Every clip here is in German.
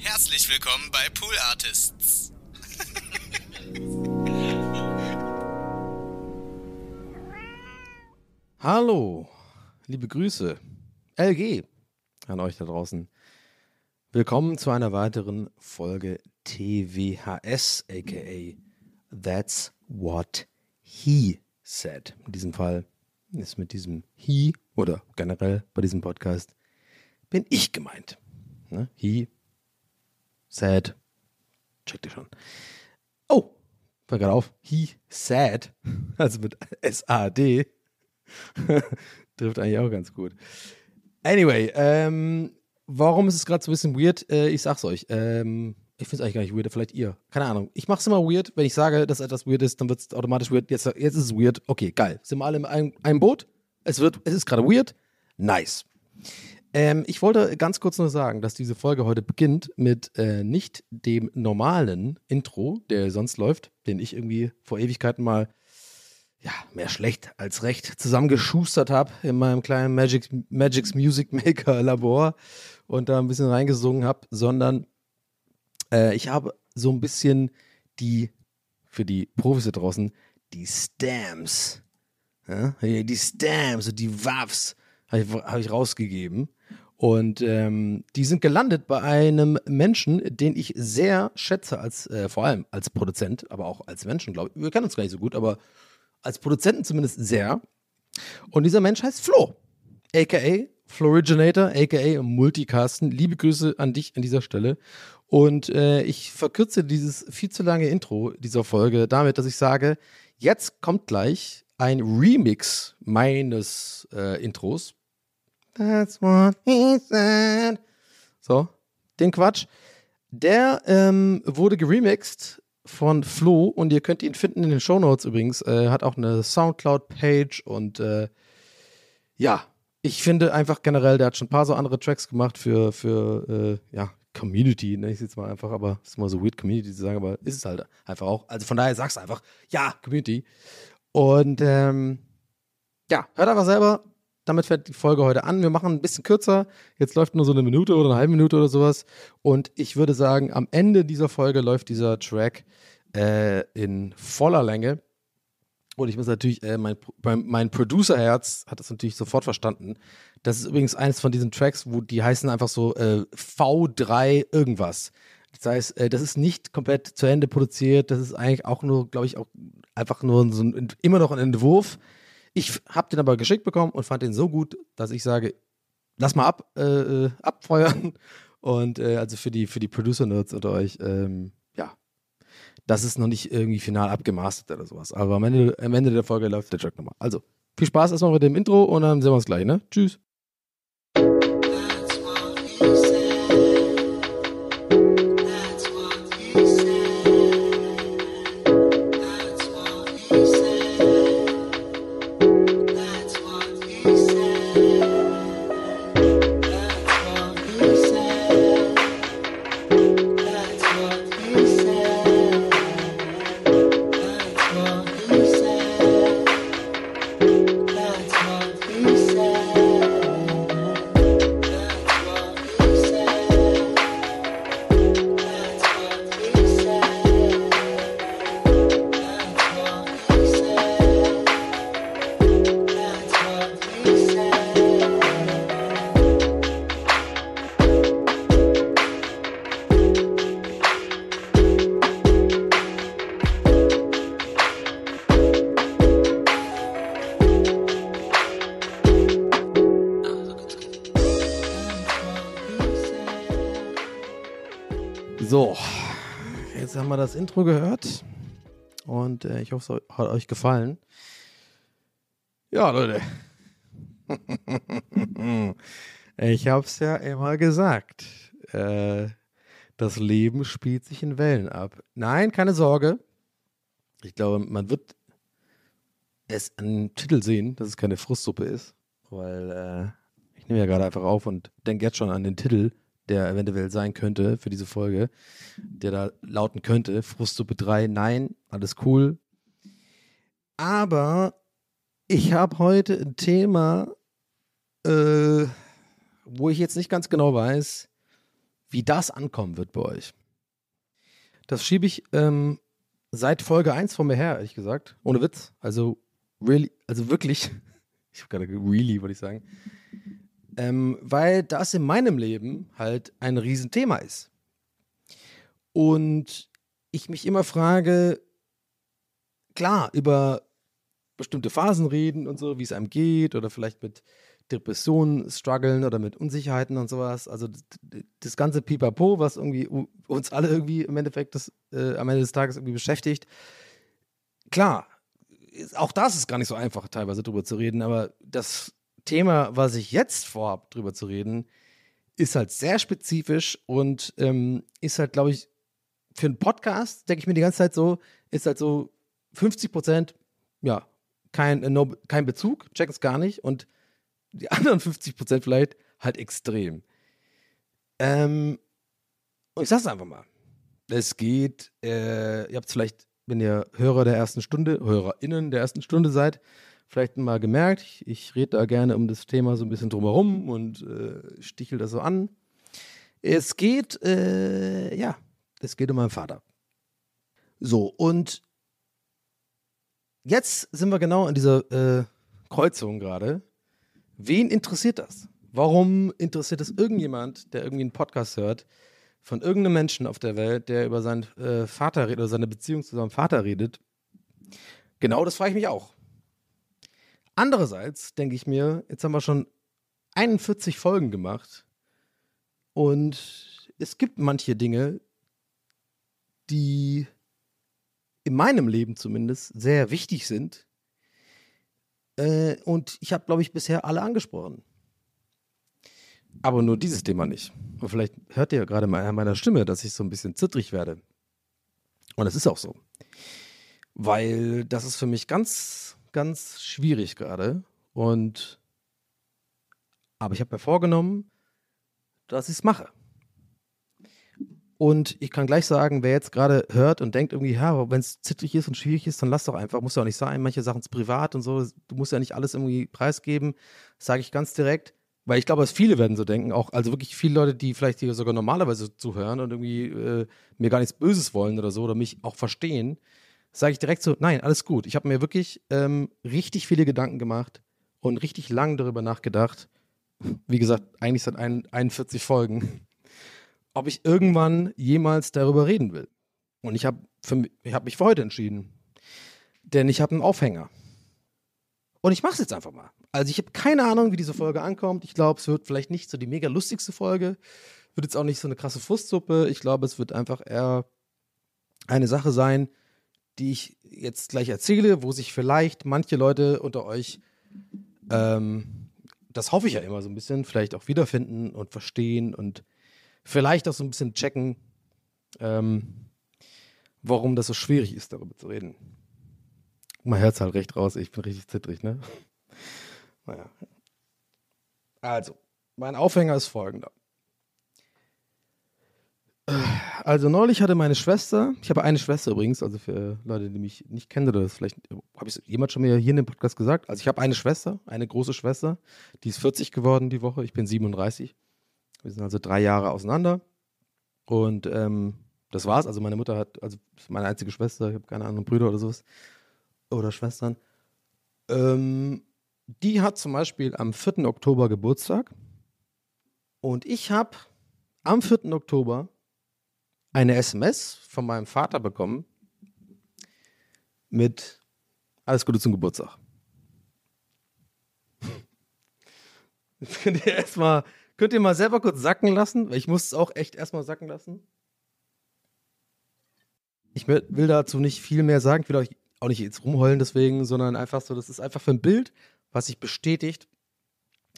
Herzlich willkommen bei Pool Artists. Hallo, liebe Grüße, LG an euch da draußen. Willkommen zu einer weiteren Folge TWHS, aka That's What He Said. In diesem Fall ist mit diesem He oder generell bei diesem Podcast bin ich gemeint. Ne? He said, checkt ihr schon. Oh, fällt gerade auf, he said, also mit S-A-D, trifft eigentlich auch ganz gut. Anyway, ähm, warum ist es gerade so ein bisschen weird? Äh, ich sag's euch. Ähm, ich finde es eigentlich gar nicht weird, vielleicht ihr. Keine Ahnung. Ich mache es immer weird. Wenn ich sage, dass etwas weird ist, dann wird es automatisch weird. Jetzt, jetzt ist es weird. Okay, geil. Sind wir alle in einem, einem Boot? Es, wird, es ist gerade weird. Nice. Ähm, ich wollte ganz kurz nur sagen, dass diese Folge heute beginnt mit äh, nicht dem normalen Intro, der sonst läuft, den ich irgendwie vor Ewigkeiten mal ja, mehr schlecht als recht zusammengeschustert habe in meinem kleinen Magic, Magic's Music Maker Labor und da ein bisschen reingesungen habe, sondern äh, ich habe so ein bisschen die, für die Profis da draußen, die Stamps, ja, die Stamps und die Waffs habe ich, hab ich rausgegeben. Und ähm, die sind gelandet bei einem Menschen, den ich sehr schätze, als äh, vor allem als Produzent, aber auch als Menschen, glaube ich. Wir kennen uns gar nicht so gut, aber als Produzenten zumindest sehr. Und dieser Mensch heißt Flo, aka Floriginator, aka Multicasten. Liebe Grüße an dich an dieser Stelle. Und äh, ich verkürze dieses viel zu lange Intro dieser Folge damit, dass ich sage, jetzt kommt gleich ein Remix meines äh, Intros. That's what he said. So, den Quatsch. Der ähm, wurde geremixed von Flo und ihr könnt ihn finden in den Shownotes übrigens. Äh, hat auch eine Soundcloud-Page und äh, ja, ich finde einfach generell, der hat schon ein paar so andere Tracks gemacht für, für äh, ja, Community, nenne ich es jetzt mal einfach, aber es ist immer so weird, Community zu sagen, aber ist es halt einfach auch. Also von daher sag's einfach, ja, Community. Und ähm, ja, hört einfach selber. Damit fängt die Folge heute an. Wir machen ein bisschen kürzer. Jetzt läuft nur so eine Minute oder eine halbe Minute oder sowas. Und ich würde sagen, am Ende dieser Folge läuft dieser Track äh, in voller Länge. Und ich muss natürlich, äh, mein, mein, mein Producer-Herz hat das natürlich sofort verstanden. Das ist übrigens eines von diesen Tracks, wo die heißen einfach so äh, V3 irgendwas. Das heißt, äh, das ist nicht komplett zu Ende produziert. Das ist eigentlich auch nur, glaube ich, auch einfach nur so ein, immer noch ein Entwurf. Ich habe den aber geschickt bekommen und fand den so gut, dass ich sage, lass mal ab, äh, äh abfeuern. Und äh, also für die, für die Producer-Nerds unter euch, ähm, ja, das ist noch nicht irgendwie final abgemastert oder sowas. Aber am Ende, am Ende der Folge läuft der Track nochmal. Also, viel Spaß erstmal mit dem Intro und dann sehen wir uns gleich, ne? Tschüss. So, jetzt haben wir das Intro gehört und äh, ich hoffe, es hat euch gefallen. Ja, Leute. ich habe es ja immer gesagt. Äh, das Leben spielt sich in Wellen ab. Nein, keine Sorge. Ich glaube, man wird es an Titel sehen, dass es keine Frustsuppe ist, weil äh, ich nehme ja gerade einfach auf und denke jetzt schon an den Titel, der eventuell sein könnte für diese Folge, der da lauten könnte, Frustsuppe 3, nein, alles cool. Aber ich habe heute ein Thema, äh, wo ich jetzt nicht ganz genau weiß, wie das ankommen wird bei euch. Das schiebe ich ähm, seit Folge 1 von mir her, ehrlich gesagt. Ohne Witz. Also, really, also wirklich. Ich habe gerade really, würde ich sagen. Ähm, weil das in meinem Leben halt ein Riesenthema ist. Und ich mich immer frage, klar, über bestimmte Phasen reden und so, wie es einem geht, oder vielleicht mit Depressionen strugglen oder mit Unsicherheiten und sowas. Also das ganze Pipapo, was irgendwie uns alle irgendwie im Endeffekt das, äh, am Ende des Tages irgendwie beschäftigt. Klar, auch das ist gar nicht so einfach, teilweise drüber zu reden, aber das Thema, was ich jetzt vorhabe, drüber zu reden, ist halt sehr spezifisch und ähm, ist halt, glaube ich, für einen Podcast, denke ich mir die ganze Zeit so, ist halt so 50 Prozent, ja, kein, äh, no, kein Bezug, checken es gar nicht und die anderen 50 Prozent vielleicht halt extrem. Ähm, und ich sag's einfach mal. Es geht, äh, ihr habt es vielleicht, wenn ihr Hörer der ersten Stunde, HörerInnen der ersten Stunde seid, vielleicht mal gemerkt, ich, ich rede da gerne um das Thema so ein bisschen drumherum und äh, stichel das so an. Es geht, äh, ja, es geht um meinen Vater. So, und jetzt sind wir genau an dieser äh, Kreuzung gerade. Wen interessiert das? Warum interessiert es irgendjemand, der irgendwie einen Podcast hört, von irgendeinem Menschen auf der Welt, der über seinen äh, Vater redet oder seine Beziehung zu seinem Vater redet? Genau das frage ich mich auch. Andererseits denke ich mir, jetzt haben wir schon 41 Folgen gemacht und es gibt manche Dinge, die in meinem Leben zumindest sehr wichtig sind äh, und ich habe, glaube ich, bisher alle angesprochen. Aber nur dieses Thema nicht. Und vielleicht hört ihr gerade mal an meiner Stimme, dass ich so ein bisschen zittrig werde. Und das ist auch so. Weil das ist für mich ganz, ganz schwierig gerade. Und aber ich habe mir vorgenommen, dass ich es mache. Und ich kann gleich sagen, wer jetzt gerade hört und denkt irgendwie, ja, wenn es zittrig ist und schwierig ist, dann lass doch einfach, muss ja auch nicht sein, manche Sachen sind privat und so, du musst ja nicht alles irgendwie preisgeben, sage ich ganz direkt, weil ich glaube, dass viele werden so denken, auch, also wirklich viele Leute, die vielleicht hier sogar normalerweise zuhören und irgendwie äh, mir gar nichts Böses wollen oder so oder mich auch verstehen, sage ich direkt so, nein, alles gut. Ich habe mir wirklich ähm, richtig viele Gedanken gemacht und richtig lang darüber nachgedacht. Wie gesagt, eigentlich seit ein, 41 Folgen ob ich irgendwann jemals darüber reden will. Und ich habe hab mich für heute entschieden. Denn ich habe einen Aufhänger. Und ich mache es jetzt einfach mal. Also ich habe keine Ahnung, wie diese Folge ankommt. Ich glaube, es wird vielleicht nicht so die mega lustigste Folge. Wird jetzt auch nicht so eine krasse Frustsuppe. Ich glaube, es wird einfach eher eine Sache sein, die ich jetzt gleich erzähle, wo sich vielleicht manche Leute unter euch, ähm, das hoffe ich ja immer so ein bisschen, vielleicht auch wiederfinden und verstehen und vielleicht auch so ein bisschen checken, ähm, warum das so schwierig ist, darüber zu reden. Mein Herz halt recht raus, ich bin richtig zittrig, ne? Naja. Also, mein Aufhänger ist folgender. Also neulich hatte meine Schwester, ich habe eine Schwester übrigens, also für Leute, die mich nicht kennen oder das vielleicht, habe ich jemand schon mal hier in dem Podcast gesagt? Also ich habe eine Schwester, eine große Schwester, die ist 40 geworden die Woche, ich bin 37. Wir sind also drei Jahre auseinander. Und ähm, das war's. Also meine Mutter hat, also meine einzige Schwester, ich habe keine anderen Brüder oder sowas. Oder Schwestern. Ähm, die hat zum Beispiel am 4. Oktober Geburtstag. Und ich habe am 4. Oktober eine SMS von meinem Vater bekommen mit Alles Gute zum Geburtstag. Könnt ihr erstmal Könnt ihr mal selber kurz sacken lassen? Ich muss es auch echt erstmal sacken lassen. ich will dazu nicht viel mehr sagen. Ich will euch auch nicht jetzt rumheulen deswegen, sondern einfach so, das ist einfach für ein Bild, was sich bestätigt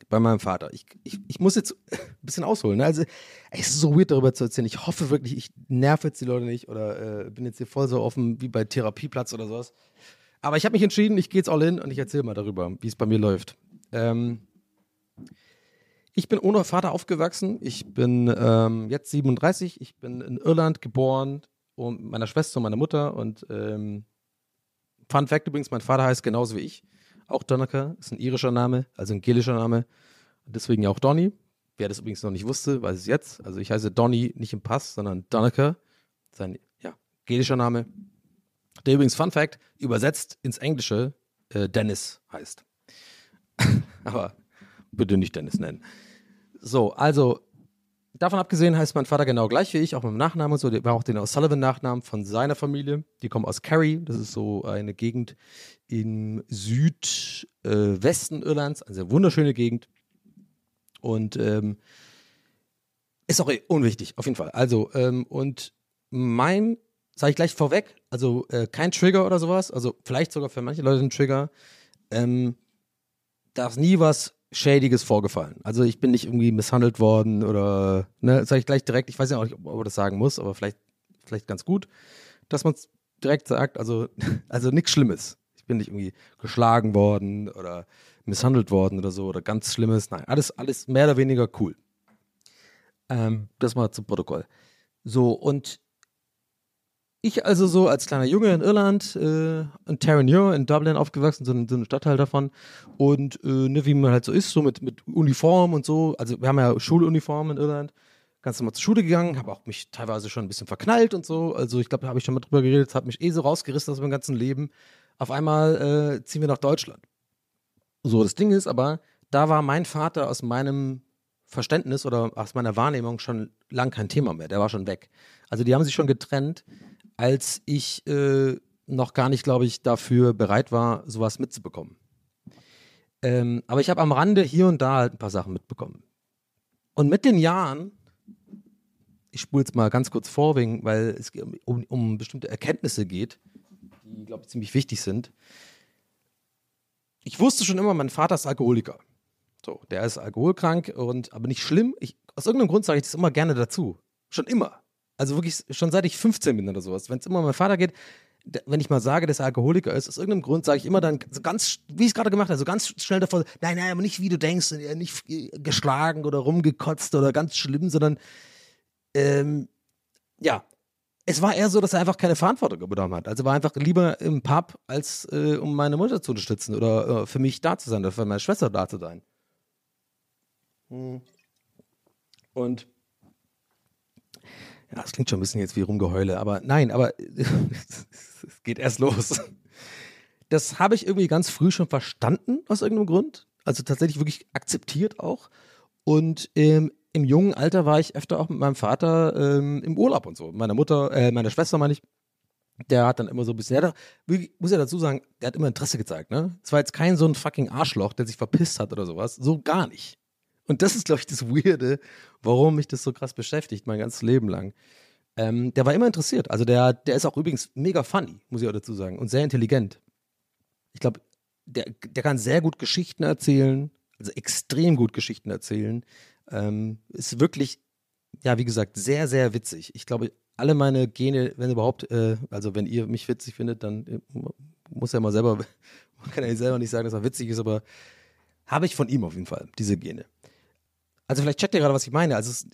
bei meinem Vater. Ich, ich, ich muss jetzt ein bisschen ausholen. Ne? Also, es ist so weird darüber zu erzählen. Ich hoffe wirklich, ich nerv jetzt die Leute nicht oder äh, bin jetzt hier voll so offen wie bei Therapieplatz oder sowas. Aber ich habe mich entschieden, ich gehe jetzt all in und ich erzähle mal darüber, wie es bei mir läuft. Ähm, ich bin ohne Vater aufgewachsen. Ich bin ähm, jetzt 37. Ich bin in Irland geboren, und meiner Schwester und meiner Mutter. Und ähm, Fun Fact übrigens: Mein Vater heißt genauso wie ich. Auch Donaker, ist ein irischer Name, also ein gelischer Name. Deswegen auch Donny. Wer das übrigens noch nicht wusste, weiß es jetzt. Also ich heiße Donny nicht im Pass, sondern Donaker. Sein ja, gelischer Name. Der übrigens, Fun Fact, übersetzt ins Englische äh, Dennis heißt. Aber bitte nicht Dennis nennen. So, also davon abgesehen heißt mein Vater genau gleich wie ich, auch mit dem Nachnamen und so. Der war auch den O'Sullivan-Nachnamen von seiner Familie. Die kommen aus Kerry, das ist so eine Gegend im Südwesten äh, Irlands, eine sehr wunderschöne Gegend. Und ähm, ist auch unwichtig, auf jeden Fall. Also, ähm, und mein, sage ich gleich vorweg, also äh, kein Trigger oder sowas, also vielleicht sogar für manche Leute ein Trigger. Ähm, da ist nie was Schädiges vorgefallen. Also ich bin nicht irgendwie misshandelt worden oder, ne, sage ich gleich direkt, ich weiß ja auch nicht, ob man das sagen muss, aber vielleicht, vielleicht ganz gut, dass man es direkt sagt, also, also nichts Schlimmes. Ich bin nicht irgendwie geschlagen worden oder misshandelt worden oder so oder ganz Schlimmes. Nein, alles, alles mehr oder weniger cool. Ähm, das mal zum Protokoll. So, und ich also so als kleiner Junge in Irland, äh, in Terranure in Dublin aufgewachsen, so ein, so ein Stadtteil davon. Und äh, ne, wie man halt so ist, so mit, mit Uniform und so. Also wir haben ja Schuluniformen in Irland. Ganz normal zur Schule gegangen, habe auch mich teilweise schon ein bisschen verknallt und so. Also ich glaube, da habe ich schon mal drüber geredet, habe mich eh so rausgerissen aus meinem ganzen Leben. Auf einmal äh, ziehen wir nach Deutschland. So, das Ding ist aber, da war mein Vater aus meinem Verständnis oder aus meiner Wahrnehmung schon lang kein Thema mehr. Der war schon weg. Also die haben sich schon getrennt als ich äh, noch gar nicht, glaube ich, dafür bereit war, sowas mitzubekommen. Ähm, aber ich habe am Rande hier und da halt ein paar Sachen mitbekommen. Und mit den Jahren, ich spule jetzt mal ganz kurz vor, wegen, weil es um, um bestimmte Erkenntnisse geht, die, glaube ich, ziemlich wichtig sind. Ich wusste schon immer, mein Vater ist Alkoholiker. So, der ist alkoholkrank und aber nicht schlimm. Ich, aus irgendeinem Grund sage ich das immer gerne dazu. Schon immer. Also wirklich schon seit ich 15 bin oder sowas. Wenn es immer um meinen Vater geht, wenn ich mal sage, dass er Alkoholiker ist, aus irgendeinem Grund sage ich immer dann so ganz, wie ich es gerade gemacht habe, so ganz schnell davor, nein, nein, aber nicht wie du denkst, nicht geschlagen oder rumgekotzt oder ganz schlimm, sondern ähm, ja, es war eher so, dass er einfach keine Verantwortung übernommen hat. Also war einfach lieber im Pub, als äh, um meine Mutter zu unterstützen oder äh, für mich da zu sein oder für meine Schwester da zu sein. Hm. Und ja, das klingt schon ein bisschen jetzt wie Rumgeheule, aber nein, aber es geht erst los. Das habe ich irgendwie ganz früh schon verstanden, aus irgendeinem Grund. Also tatsächlich wirklich akzeptiert auch. Und ähm, im jungen Alter war ich öfter auch mit meinem Vater ähm, im Urlaub und so. Meine Mutter, äh, meine Schwester meine ich, der hat dann immer so ein bisschen, der hat, muss ja dazu sagen, der hat immer Interesse gezeigt, ne? Es war jetzt kein so ein fucking Arschloch, der sich verpisst hat oder sowas. So gar nicht. Und das ist, glaube ich, das Weirde, warum mich das so krass beschäftigt, mein ganzes Leben lang. Ähm, der war immer interessiert. Also der, der ist auch übrigens mega funny, muss ich auch dazu sagen, und sehr intelligent. Ich glaube, der, der kann sehr gut Geschichten erzählen, also extrem gut Geschichten erzählen. Ähm, ist wirklich, ja, wie gesagt, sehr, sehr witzig. Ich glaube, alle meine Gene, wenn überhaupt, äh, also wenn ihr mich witzig findet, dann äh, muss er mal selber, man kann ja selber nicht sagen, dass er witzig ist, aber habe ich von ihm auf jeden Fall, diese Gene. Also vielleicht checkt ihr gerade, was ich meine. Also es,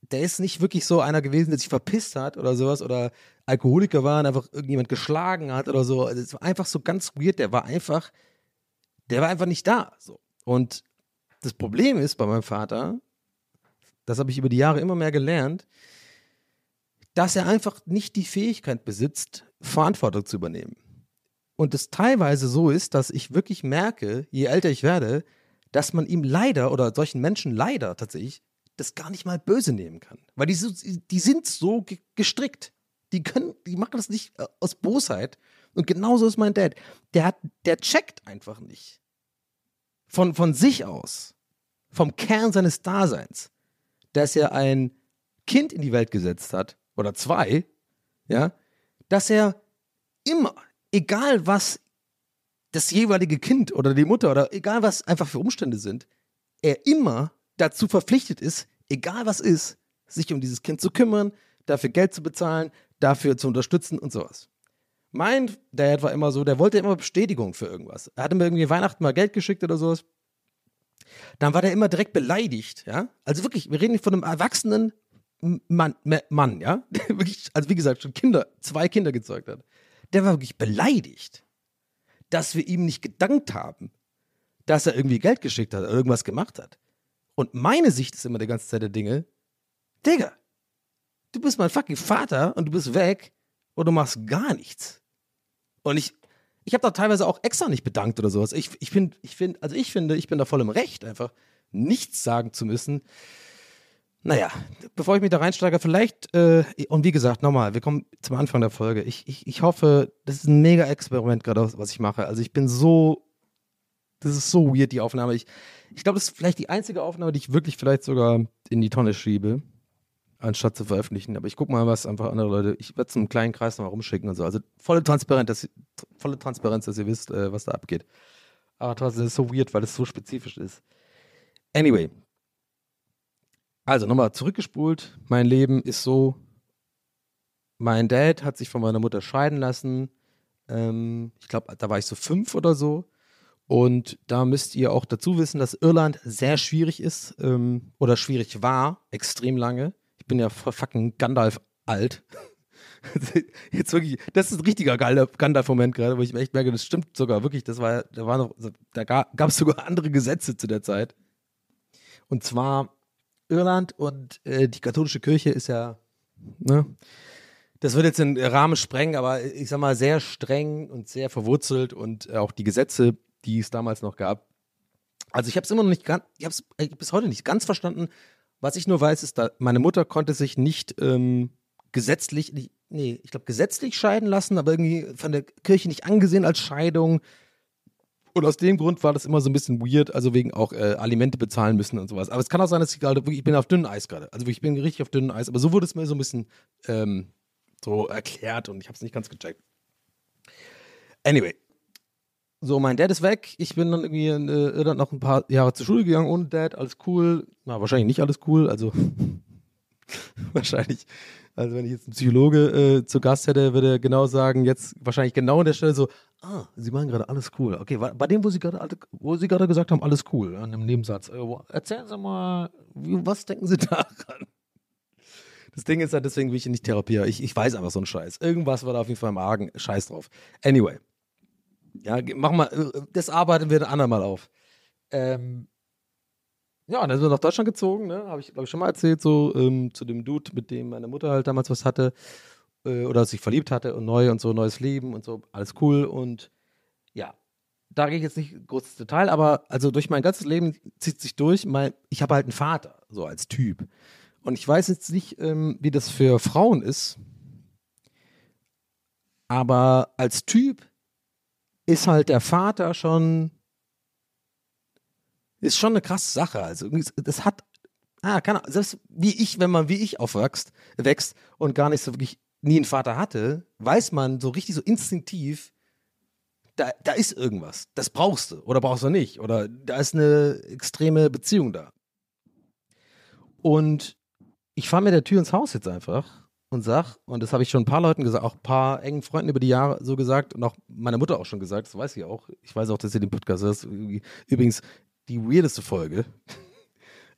der ist nicht wirklich so einer gewesen, der sich verpisst hat oder sowas oder Alkoholiker war und einfach irgendjemand geschlagen hat oder so. Also es war einfach so ganz weird. Der war einfach, der war einfach nicht da. So. Und das Problem ist bei meinem Vater, das habe ich über die Jahre immer mehr gelernt, dass er einfach nicht die Fähigkeit besitzt, Verantwortung zu übernehmen. Und es teilweise so ist, dass ich wirklich merke, je älter ich werde, dass man ihm leider oder solchen Menschen leider tatsächlich das gar nicht mal böse nehmen kann. Weil die, die sind so gestrickt. Die können, die machen das nicht äh, aus Bosheit. Und genauso ist mein Dad. Der hat, der checkt einfach nicht. Von, von sich aus. Vom Kern seines Daseins. Dass er ein Kind in die Welt gesetzt hat, oder zwei, ja, dass er immer, egal was das jeweilige Kind oder die Mutter oder egal was einfach für Umstände sind, er immer dazu verpflichtet ist, egal was ist, sich um dieses Kind zu kümmern, dafür Geld zu bezahlen, dafür zu unterstützen und sowas. Mein Dad war immer so, der wollte immer Bestätigung für irgendwas. Er hatte mir irgendwie Weihnachten mal Geld geschickt oder sowas. Dann war der immer direkt beleidigt, ja. Also wirklich, wir reden von einem erwachsenen Mann, Mann ja. Der wirklich, also wie gesagt, schon Kinder, zwei Kinder gezeugt hat. Der war wirklich beleidigt, dass wir ihm nicht gedankt haben, dass er irgendwie Geld geschickt hat oder irgendwas gemacht hat. Und meine Sicht ist immer die ganze Zeit der Dinge, Digga, du bist mein fucking Vater und du bist weg und du machst gar nichts. Und ich, ich habe da teilweise auch extra nicht bedankt oder sowas. Ich, ich finde, ich finde, also ich finde, ich bin da voll im Recht, einfach nichts sagen zu müssen. Naja, bevor ich mich da reinsteige, vielleicht, äh, und wie gesagt, nochmal, wir kommen zum Anfang der Folge. Ich, ich, ich hoffe, das ist ein mega Experiment gerade, was ich mache. Also ich bin so, das ist so weird, die Aufnahme. Ich, ich glaube, das ist vielleicht die einzige Aufnahme, die ich wirklich vielleicht sogar in die Tonne schiebe anstatt zu veröffentlichen. Aber ich gucke mal, was einfach andere Leute, ich werde es einem kleinen Kreis nochmal rumschicken und so. Also volle Transparenz, dass, volle Transparenz, dass ihr wisst, äh, was da abgeht. Aber trotzdem ist es so weird, weil es so spezifisch ist. Anyway. Also nochmal zurückgespult. Mein Leben ist so, mein Dad hat sich von meiner Mutter scheiden lassen. Ähm, ich glaube, da war ich so fünf oder so. Und da müsst ihr auch dazu wissen, dass Irland sehr schwierig ist ähm, oder schwierig war, extrem lange. Ich bin ja fucking Gandalf alt. Jetzt wirklich, das ist ein richtiger Gandalf-Moment gerade, wo ich echt merke, das stimmt sogar wirklich. Das war, da war noch, da gab es sogar andere Gesetze zu der Zeit. Und zwar Irland und äh, die katholische Kirche ist ja, ne, das wird jetzt den Rahmen sprengen, aber ich sag mal sehr streng und sehr verwurzelt und äh, auch die Gesetze, die es damals noch gab. Also ich habe es immer noch nicht ganz, ich habe es äh, bis heute nicht ganz verstanden, was ich nur weiß, ist, da meine Mutter konnte sich nicht ähm, gesetzlich, nicht, nee, ich glaube gesetzlich scheiden lassen, aber irgendwie von der Kirche nicht angesehen als Scheidung. Und aus dem Grund war das immer so ein bisschen weird, also wegen auch äh, Alimente bezahlen müssen und sowas. Aber es kann auch sein, dass ich gerade ich bin auf dünnem Eis gerade. Also ich bin richtig auf dünnem Eis, aber so wurde es mir so ein bisschen ähm, so erklärt und ich habe es nicht ganz gecheckt. Anyway, so, mein Dad ist weg. Ich bin dann irgendwie in äh, Irland noch ein paar Jahre zur Schule gegangen ohne Dad. Alles cool. Na, wahrscheinlich nicht alles cool. Also, wahrscheinlich. Also, wenn ich jetzt einen Psychologe äh, zu Gast hätte, würde er genau sagen, jetzt wahrscheinlich genau an der Stelle so, ah, Sie meinen gerade alles cool. Okay, bei dem, wo Sie gerade, wo Sie gerade gesagt haben, alles cool, an dem Nebensatz. Äh, erzählen Sie mal, was denken Sie daran? Das Ding ist halt, deswegen will ich nicht therapieren. Ich, ich weiß einfach so einen Scheiß. Irgendwas war da auf jeden Fall im Argen. Scheiß drauf. Anyway. Ja, mach mal, äh, das arbeiten wir ein andermal auf. Ähm, ja, dann sind wir nach Deutschland gezogen, ne? Habe ich, glaube ich, schon mal erzählt, so ähm, zu dem Dude, mit dem meine Mutter halt damals was hatte äh, oder sich verliebt hatte und neu und so, neues Leben und so, alles cool. Und ja, da gehe ich jetzt nicht groß ins Detail, aber also durch mein ganzes Leben zieht sich durch, mein, ich habe halt einen Vater, so als Typ. Und ich weiß jetzt nicht, ähm, wie das für Frauen ist, aber als Typ ist halt der Vater schon, ist schon eine krasse Sache. Also das hat, ah, kann, selbst wie ich, wenn man wie ich aufwächst, wächst und gar nicht so wirklich nie einen Vater hatte, weiß man so richtig so instinktiv, da, da ist irgendwas. Das brauchst du oder brauchst du nicht. Oder da ist eine extreme Beziehung da. Und ich fahre mir der Tür ins Haus jetzt einfach und sag, und das habe ich schon ein paar Leuten gesagt, auch ein paar engen Freunden über die Jahre so gesagt und auch meine Mutter auch schon gesagt, das weiß ich auch. Ich weiß auch, dass ihr den Podcast hört. Übrigens, die weirdeste Folge.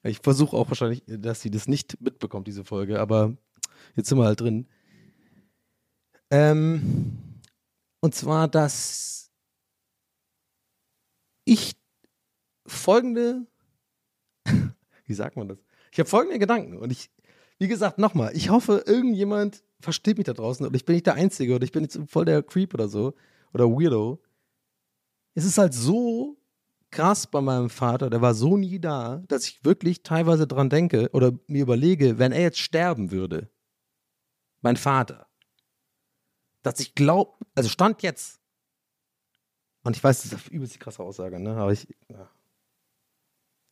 Ich versuche auch wahrscheinlich, dass sie das nicht mitbekommt, diese Folge, aber jetzt sind wir halt drin. Ähm, und zwar, dass ich folgende, wie sagt man das? Ich habe folgende Gedanken und ich wie gesagt, nochmal, ich hoffe, irgendjemand versteht mich da draußen und ich bin nicht der Einzige oder ich bin jetzt voll der Creep oder so oder Weirdo. Es ist halt so krass bei meinem Vater, der war so nie da, dass ich wirklich teilweise dran denke oder mir überlege, wenn er jetzt sterben würde, mein Vater, dass ich glaube, also stand jetzt, und ich weiß, das ist übelst die krasse Aussage, ne, aber ich, ja,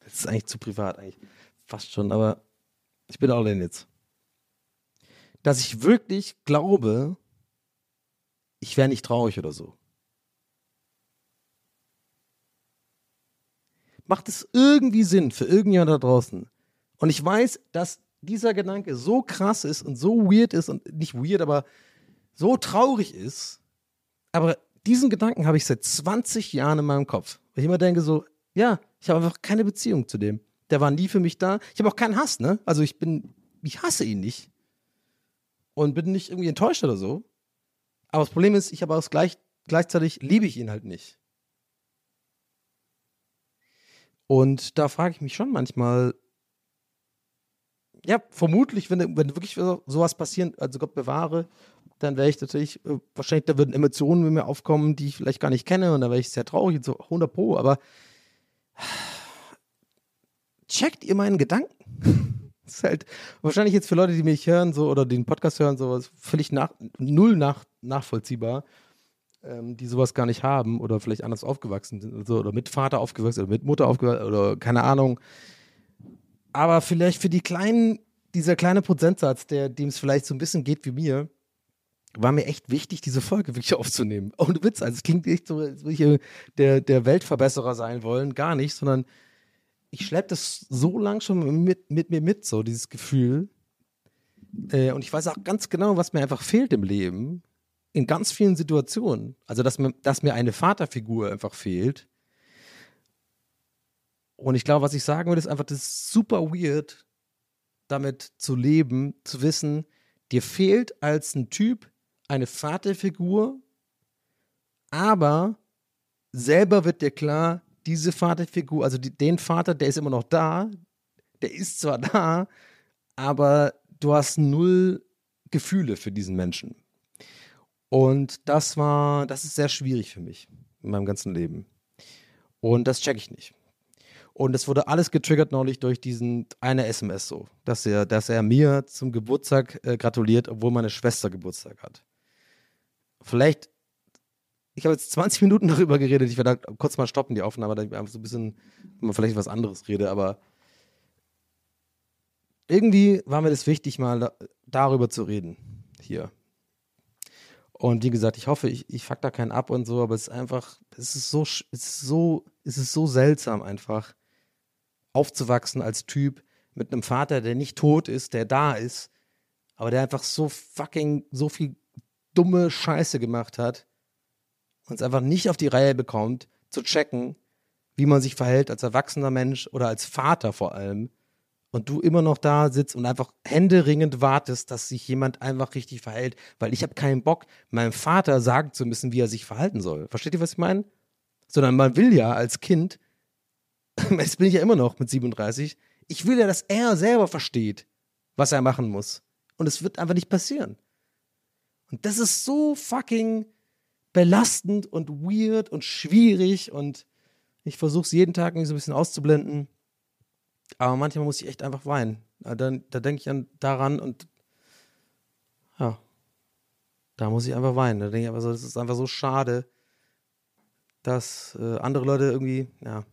das ist eigentlich zu privat, eigentlich fast schon, aber ich bin all in jetzt. Dass ich wirklich glaube, ich wäre nicht traurig oder so. Macht es irgendwie Sinn für irgendjemand da draußen? Und ich weiß, dass dieser Gedanke so krass ist und so weird ist und nicht weird, aber so traurig ist. Aber diesen Gedanken habe ich seit 20 Jahren in meinem Kopf. Weil ich immer denke so, ja, ich habe einfach keine Beziehung zu dem. Der war nie für mich da. Ich habe auch keinen Hass, ne? Also ich bin, ich hasse ihn nicht. Und bin nicht irgendwie enttäuscht oder so. Aber das Problem ist, ich habe auch gleich, gleichzeitig liebe ich ihn halt nicht. Und da frage ich mich schon manchmal, ja, vermutlich, wenn, wenn wirklich sowas passieren, also Gott bewahre, dann wäre ich natürlich, äh, wahrscheinlich, da würden Emotionen mit mir aufkommen, die ich vielleicht gar nicht kenne und da wäre ich sehr traurig, so 100 Pro, aber checkt ihr meinen Gedanken? das ist halt wahrscheinlich jetzt für Leute, die mich hören, so oder den Podcast hören, so völlig nach, null nach, nachvollziehbar, ähm, die sowas gar nicht haben oder vielleicht anders aufgewachsen sind oder, so, oder mit Vater aufgewachsen oder mit Mutter aufgewachsen oder keine Ahnung. Aber vielleicht für die kleinen, dieser kleine Prozentsatz, der, dem es vielleicht so ein bisschen geht wie mir, war mir echt wichtig, diese Folge wirklich aufzunehmen. Ohne Witz, also es klingt nicht so, als würde ich der, der Weltverbesserer sein wollen, gar nicht, sondern ich schleppe das so lang schon mit, mit mir mit, so dieses Gefühl. Äh, und ich weiß auch ganz genau, was mir einfach fehlt im Leben. In ganz vielen Situationen. Also, dass mir, dass mir eine Vaterfigur einfach fehlt. Und ich glaube, was ich sagen würde, ist einfach, das ist super weird, damit zu leben, zu wissen, dir fehlt als ein Typ eine Vaterfigur, aber selber wird dir klar, diese Vaterfigur, also die, den Vater, der ist immer noch da, der ist zwar da, aber du hast null Gefühle für diesen Menschen. Und das war, das ist sehr schwierig für mich in meinem ganzen Leben. Und das checke ich nicht. Und es wurde alles getriggert neulich durch diesen eine SMS so, dass er, dass er mir zum Geburtstag äh, gratuliert, obwohl meine Schwester Geburtstag hat vielleicht, ich habe jetzt 20 Minuten darüber geredet, ich werde kurz mal stoppen, die Aufnahme, damit ich einfach so ein bisschen, mal vielleicht was anderes rede, aber irgendwie war mir das wichtig, mal da, darüber zu reden hier. Und wie gesagt, ich hoffe, ich, ich fuck da keinen ab und so, aber es ist einfach, es ist so, es ist so, es ist so seltsam einfach, aufzuwachsen als Typ mit einem Vater, der nicht tot ist, der da ist, aber der einfach so fucking, so viel dumme Scheiße gemacht hat und es einfach nicht auf die Reihe bekommt, zu checken, wie man sich verhält als erwachsener Mensch oder als Vater vor allem. Und du immer noch da sitzt und einfach händeringend wartest, dass sich jemand einfach richtig verhält. Weil ich habe keinen Bock, meinem Vater sagen zu müssen, wie er sich verhalten soll. Versteht ihr, was ich meine? Sondern man will ja als Kind, jetzt bin ich ja immer noch mit 37, ich will ja, dass er selber versteht, was er machen muss. Und es wird einfach nicht passieren. Und das ist so fucking belastend und weird und schwierig und ich versuche es jeden Tag irgendwie so ein bisschen auszublenden. Aber manchmal muss ich echt einfach weinen. Da, da denke ich an, daran und ja, da muss ich einfach weinen. Da denke ich einfach so, das ist einfach so schade, dass äh, andere Leute irgendwie, ja.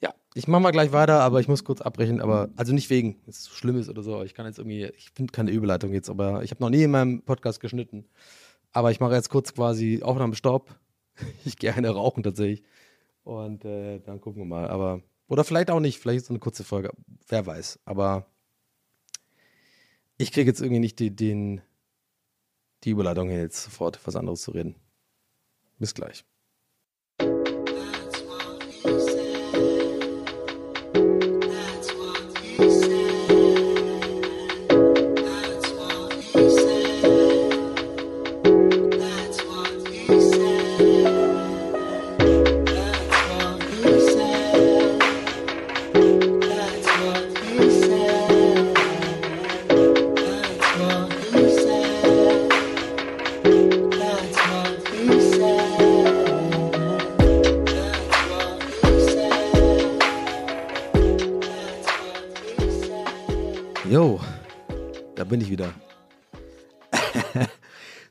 Ja, ich mache mal gleich weiter, aber ich muss kurz abbrechen. Aber also nicht wegen, es so schlimm ist oder so. Ich kann jetzt irgendwie, ich finde keine Überleitung jetzt, aber ich habe noch nie in meinem Podcast geschnitten. Aber ich mache jetzt kurz quasi Aufnahme Stopp. Ich gehe eine rauchen tatsächlich. Und äh, dann gucken wir mal. Aber, oder vielleicht auch nicht, vielleicht ist es eine kurze Folge. Wer weiß. Aber ich kriege jetzt irgendwie nicht die, den, die Überleitung hier jetzt sofort was anderes zu reden. Bis gleich.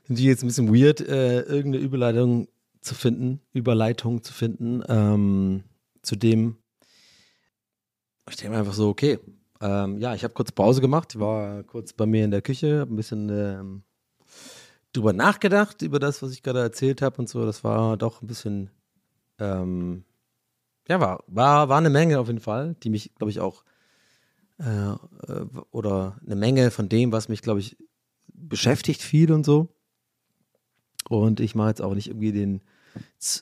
Die jetzt ein bisschen weird, äh, irgendeine Überleitung zu finden, Überleitung zu finden, ähm, zu dem, ich denke einfach so, okay, ähm, ja, ich habe kurz Pause gemacht, ich war kurz bei mir in der Küche, habe ein bisschen ähm, drüber nachgedacht, über das, was ich gerade erzählt habe und so. Das war doch ein bisschen, ähm, ja, war, war, war eine Menge auf jeden Fall, die mich, glaube ich, auch, äh, äh, oder eine Menge von dem, was mich, glaube ich, beschäftigt viel und so. Und ich mache jetzt auch nicht irgendwie den,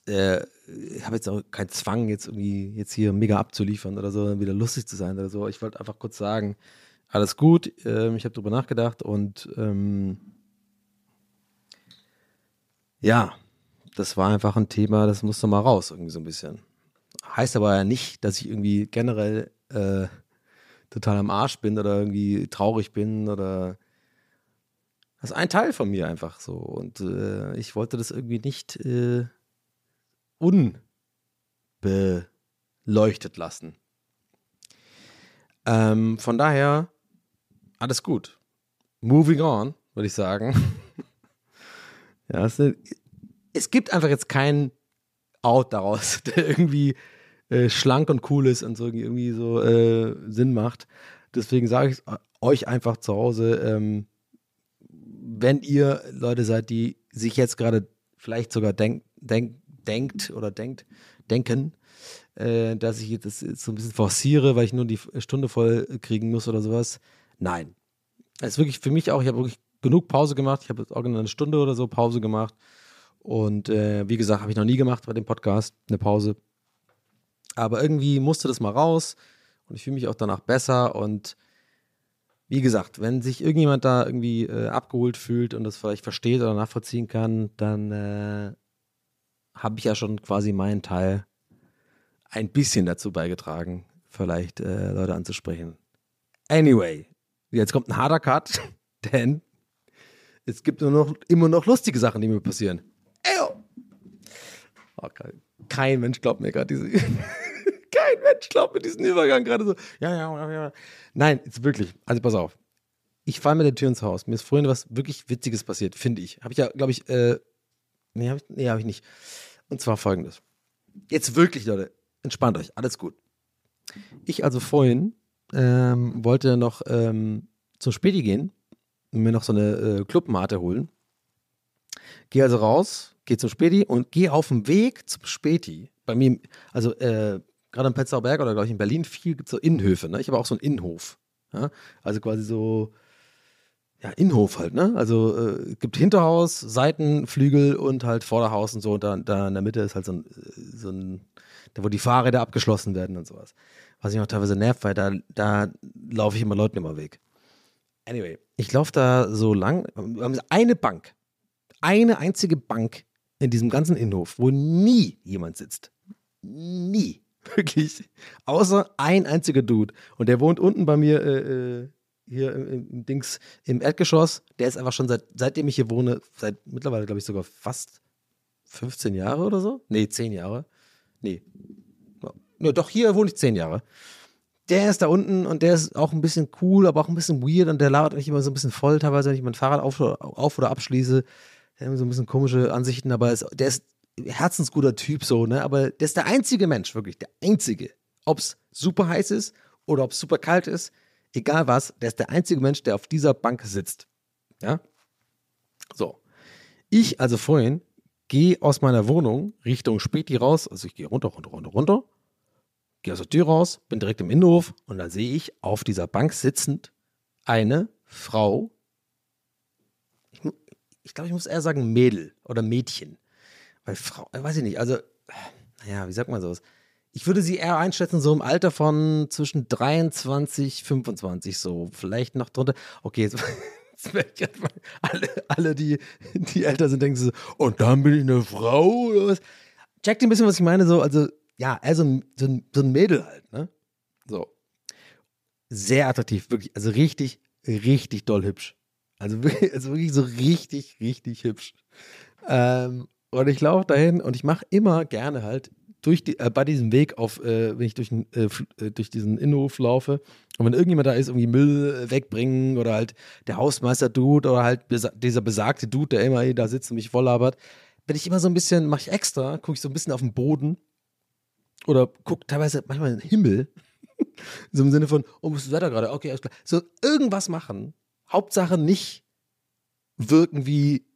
äh, ich habe jetzt auch keinen Zwang, jetzt irgendwie jetzt hier mega abzuliefern oder so, wieder lustig zu sein oder so. Ich wollte einfach kurz sagen, alles gut, ähm, ich habe drüber nachgedacht und ähm, ja, das war einfach ein Thema, das musste mal raus, irgendwie so ein bisschen. Heißt aber ja nicht, dass ich irgendwie generell äh, total am Arsch bin oder irgendwie traurig bin oder das ist ein Teil von mir einfach so. Und äh, ich wollte das irgendwie nicht äh, unbeleuchtet lassen. Ähm, von daher, alles gut. Moving on, würde ich sagen. ja, es, es, gibt einfach jetzt keinen Out daraus, der irgendwie äh, schlank und cool ist und so irgendwie so äh, Sinn macht. Deswegen sage ich euch einfach zu Hause, ähm, wenn ihr Leute seid, die sich jetzt gerade vielleicht sogar denk, denk, denkt oder denkt, denken, äh, dass ich jetzt so ein bisschen forciere, weil ich nur die Stunde voll kriegen muss oder sowas. Nein. Es ist wirklich für mich auch, ich habe wirklich genug Pause gemacht. Ich habe jetzt auch eine Stunde oder so Pause gemacht. Und äh, wie gesagt, habe ich noch nie gemacht bei dem Podcast, eine Pause. Aber irgendwie musste das mal raus und ich fühle mich auch danach besser und wie gesagt, wenn sich irgendjemand da irgendwie äh, abgeholt fühlt und das vielleicht versteht oder nachvollziehen kann, dann äh, habe ich ja schon quasi meinen Teil ein bisschen dazu beigetragen, vielleicht äh, Leute anzusprechen. Anyway, jetzt kommt ein harter Cut, denn es gibt nur noch, immer noch lustige Sachen, die mir passieren. Eyo! Oh, kein, kein Mensch glaubt mir gerade diese. kein Mensch glaubt mir diesen Übergang gerade so. Ja, ja, ja, ja. Nein, jetzt wirklich. Also pass auf. Ich falle mit der Tür ins Haus. Mir ist vorhin was wirklich Witziges passiert, finde ich. Habe ich ja, glaube ich, äh, nee, habe ich, nee, hab ich nicht. Und zwar folgendes. Jetzt wirklich, Leute, entspannt euch, alles gut. Ich also vorhin ähm, wollte noch ähm, zum Späti gehen und mir noch so eine äh, Clubmate holen. Gehe also raus, gehe zum Späti und gehe auf dem Weg zum Späti. Bei mir, also äh, gerade am Petzauer Berg oder glaube ich in Berlin viel gibt es so Innenhöfe. Ne? Ich habe auch so einen Innenhof. Ja? Also quasi so, ja, Innenhof halt, ne? Also äh, gibt Hinterhaus, Seitenflügel und halt Vorderhaus und so. Und da, da in der Mitte ist halt so ein, so ein, da wo die Fahrräder abgeschlossen werden und sowas. Was mich auch teilweise nervt, weil da, da laufe ich immer Leuten immer weg. Anyway, ich laufe da so lang. Wir haben eine Bank. Eine einzige Bank in diesem ganzen Innenhof, wo nie jemand sitzt. Nie. Wirklich. Außer ein einziger Dude. Und der wohnt unten bei mir äh, äh hier im, im, Dings im Erdgeschoss. Der ist einfach schon seit, seitdem ich hier wohne, seit mittlerweile, glaube ich, sogar fast 15 Jahre oder so. Nee, 10 Jahre. Nee. Ja, doch, hier wohne ich 10 Jahre. Der ist da unten und der ist auch ein bisschen cool, aber auch ein bisschen weird und der labert mich immer so ein bisschen voll, teilweise, wenn ich mein Fahrrad auf, auf oder abschließe. Der hat so ein bisschen komische Ansichten, aber ist, der ist herzensguter Typ so, ne? Aber der ist der einzige Mensch, wirklich, der einzige. Ob es super heiß ist oder ob es super kalt ist, egal was, der ist der einzige Mensch, der auf dieser Bank sitzt. Ja? So. Ich also vorhin gehe aus meiner Wohnung Richtung Späti raus, also ich gehe runter, runter, runter, runter, gehe aus der Tür raus, bin direkt im Innenhof und da sehe ich auf dieser Bank sitzend eine Frau, ich, ich glaube, ich muss eher sagen Mädel oder Mädchen. Weil Frau, äh, weiß ich nicht, also, naja, wie sagt man sowas? Ich würde sie eher einschätzen, so im Alter von zwischen 23, 25, so, vielleicht noch drunter. Okay, jetzt, alle, alle die, die älter sind, denken so, und dann bin ich eine Frau oder was? Checkt ein bisschen, was ich meine, so, also, ja, also so ein, so ein Mädel halt, ne? So. Sehr attraktiv, wirklich, also richtig, richtig doll hübsch. Also also wirklich so richtig, richtig hübsch. Ähm, und ich laufe dahin und ich mache immer gerne halt durch die, äh, bei diesem Weg auf, äh, wenn ich durch, äh, äh, durch diesen Innenhof laufe und wenn irgendjemand da ist, irgendwie Müll äh, wegbringen oder halt der Hausmeister Dude oder halt besa dieser besagte Dude, der immer da sitzt und mich voll labert, bin ich immer so ein bisschen, mache ich extra, gucke ich so ein bisschen auf den Boden oder gucke teilweise manchmal in den Himmel. so im Sinne von, oh, was ist das Wetter gerade? Okay, alles klar. So irgendwas machen. Hauptsache nicht wirken wie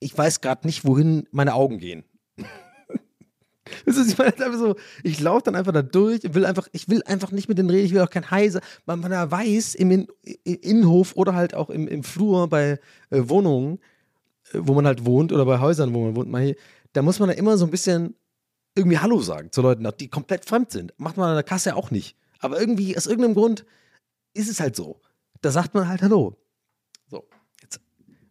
ich weiß gerade nicht, wohin meine Augen gehen. Ich so, ich laufe dann einfach da durch will einfach, ich will einfach nicht mit denen reden, ich will auch kein Heise. Man, man weiß im In Innenhof oder halt auch im, im Flur bei äh, Wohnungen, äh, wo man halt wohnt oder bei Häusern, wo man wohnt, mal hier, da muss man da immer so ein bisschen irgendwie Hallo sagen zu Leuten, die komplett fremd sind. Macht man an der Kasse auch nicht. Aber irgendwie, aus irgendeinem Grund, ist es halt so. Da sagt man halt Hallo. So,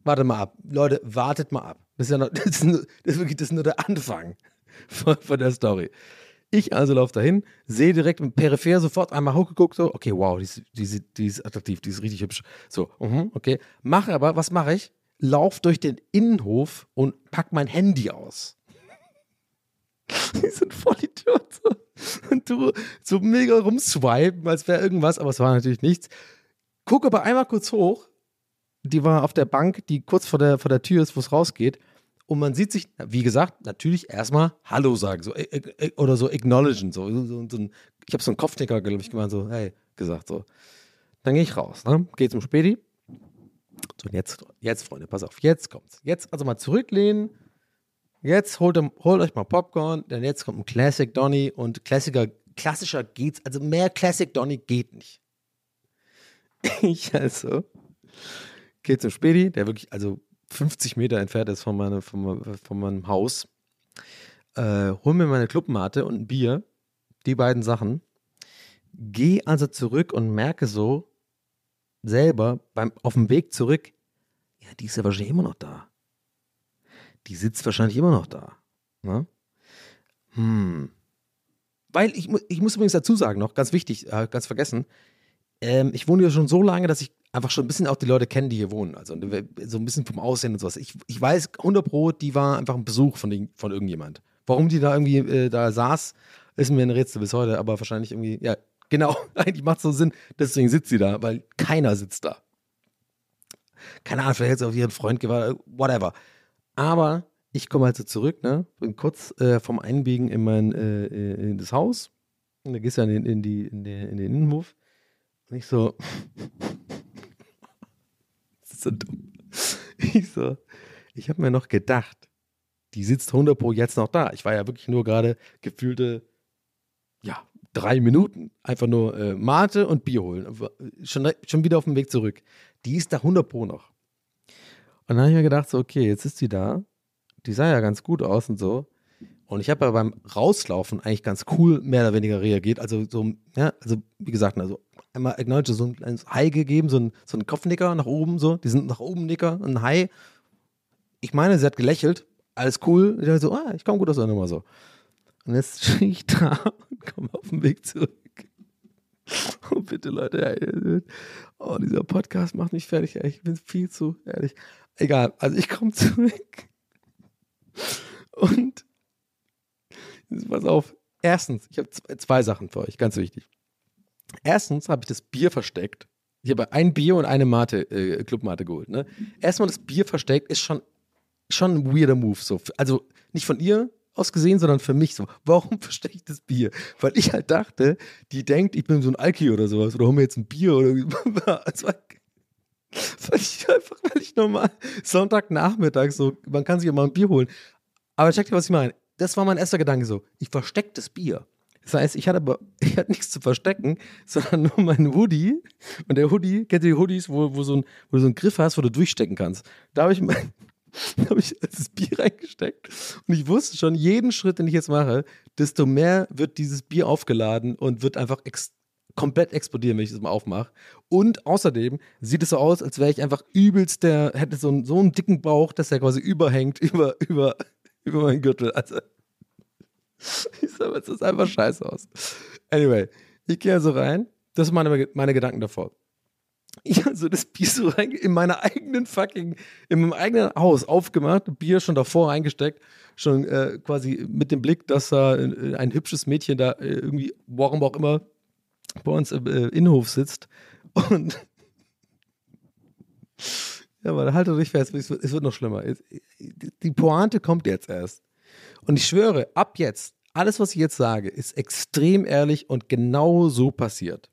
wartet mal ab. Leute, wartet mal ab. Das ist ja noch, das ist, nur, das ist wirklich das ist nur der Anfang von, von der Story. Ich also laufe dahin, sehe direkt im Peripher sofort einmal hochgeguckt, so, okay, wow, die ist, die, ist, die ist attraktiv, die ist richtig hübsch. So, uh okay. Mache aber, was mache ich? Lauf durch den Innenhof und pack mein Handy aus. die sind voll Idiot. So. Und du so mega rumswipen, als wäre irgendwas, aber es war natürlich nichts. Guck aber einmal kurz hoch. Die war auf der Bank, die kurz vor der, vor der Tür ist, wo es rausgeht. Und man sieht sich, wie gesagt, natürlich erstmal Hallo sagen so, äh, äh, oder so acknowledgen. So, so, so ich habe so einen Kopfnicker, glaube ich, gemacht, so, hey, gesagt. so. Dann gehe ich raus, ne? gehe zum Späti. So, und jetzt, jetzt, Freunde, pass auf, jetzt kommt's. Jetzt also mal zurücklehnen. Jetzt holt, holt euch mal Popcorn, denn jetzt kommt ein Classic Donny und Klassiker, klassischer geht's, also mehr Classic Donny geht nicht. Ich also gehe zum Späti, der wirklich, also 50 Meter entfernt ist von, meine, von, von meinem Haus. Äh, hol mir meine Clubmate und ein Bier, die beiden Sachen. Gehe also zurück und merke so selber beim, auf dem Weg zurück, ja, die ist ja wahrscheinlich immer noch da. Die sitzt wahrscheinlich immer noch da. Ne? Hm. Weil ich, ich muss übrigens dazu sagen, noch ganz wichtig, äh, ganz vergessen, ähm, ich wohne hier schon so lange, dass ich einfach schon ein bisschen auch die Leute kenne, die hier wohnen. Also so ein bisschen vom Aussehen und sowas. Ich, ich weiß, 100 Pro, die war einfach ein Besuch von, den, von irgendjemand. Warum die da irgendwie äh, da saß, ist mir ein Rätsel bis heute, aber wahrscheinlich irgendwie, ja, genau, eigentlich macht es so Sinn, deswegen sitzt sie da, weil keiner sitzt da. Keine Ahnung, vielleicht hat sie auf ihren Freund gewartet, whatever. Aber ich komme also zurück, ne, bin kurz äh, vom Einbiegen in mein, äh, äh in das Haus. Und da gehst du in, in, die, in, den, in den Innenhof. Und ich so, so dumm. Ich so, ich habe mir noch gedacht, die sitzt 100 pro jetzt noch da. Ich war ja wirklich nur gerade gefühlte, ja, drei Minuten. Einfach nur äh, Mate und Bier holen. Schon, schon wieder auf dem Weg zurück. Die ist da 100 pro noch. Und dann habe ich mir gedacht, so, okay, jetzt ist sie da. Die sah ja ganz gut aus und so. Und ich habe ja beim Rauslaufen eigentlich ganz cool mehr oder weniger reagiert. Also so, ja, also wie gesagt, also einmal acknowledge, so ein kleines High gegeben, so ein, so ein Kopfnicker nach oben, so, die sind nach oben Nicker, ein High. Ich meine, sie hat gelächelt, alles cool. Ich dachte so, ah, ich komme gut aus der Nummer so. Und jetzt stehe ich da und komme auf dem Weg zurück. Oh, bitte, Leute. Oh, dieser Podcast macht mich fertig. Ich bin viel zu ehrlich. Egal, also ich komme zurück. Und pass auf. Erstens, ich habe zwei Sachen für euch, ganz wichtig. Erstens habe ich das Bier versteckt. Ich habe ein Bier und eine Mate, äh, Clubmate geholt. Ne? Erstmal das Bier versteckt ist schon, schon ein weirder Move. So. Also nicht von ihr aus gesehen, sondern für mich so. Warum verstecke ich das Bier? Weil ich halt dachte, die denkt, ich bin so ein Alki oder sowas. Oder hol mir jetzt ein Bier oder also, weil ich einfach, weil ich normal Sonntagnachmittag so, man kann sich mal ein Bier holen. Aber check dir, was ich meine. Das war mein erster Gedanke so. Ich verstecke das Bier. Das heißt, ich hatte aber ich hatte nichts zu verstecken, sondern nur meinen Hoodie. Und der Hoodie, kennt ihr die Hoodies, wo, wo, so ein, wo du so einen Griff hast, wo du durchstecken kannst? Da habe ich, mein, hab ich das Bier reingesteckt. Und ich wusste schon, jeden Schritt, den ich jetzt mache, desto mehr wird dieses Bier aufgeladen und wird einfach ex komplett explodieren, wenn ich das mal aufmache. Und außerdem sieht es so aus, als wäre ich einfach übelst der, hätte so einen, so einen dicken Bauch, dass der quasi überhängt über, über, über meinen Gürtel. Also Ich sag mal, es sieht einfach scheiße aus. Anyway, ich gehe also rein. Das sind meine, meine Gedanken davor. Ich habe so das Bier so rein, in meiner eigenen fucking, in meinem eigenen Haus aufgemacht, Bier schon davor reingesteckt, schon äh, quasi mit dem Blick, dass da äh, ein hübsches Mädchen da äh, irgendwie, warum auch immer, bei uns im äh, Innenhof sitzt. Und ja, aber haltet euch fest, es wird noch schlimmer. Die Pointe kommt jetzt erst. Und ich schwöre, ab jetzt, alles, was ich jetzt sage, ist extrem ehrlich und genau so passiert.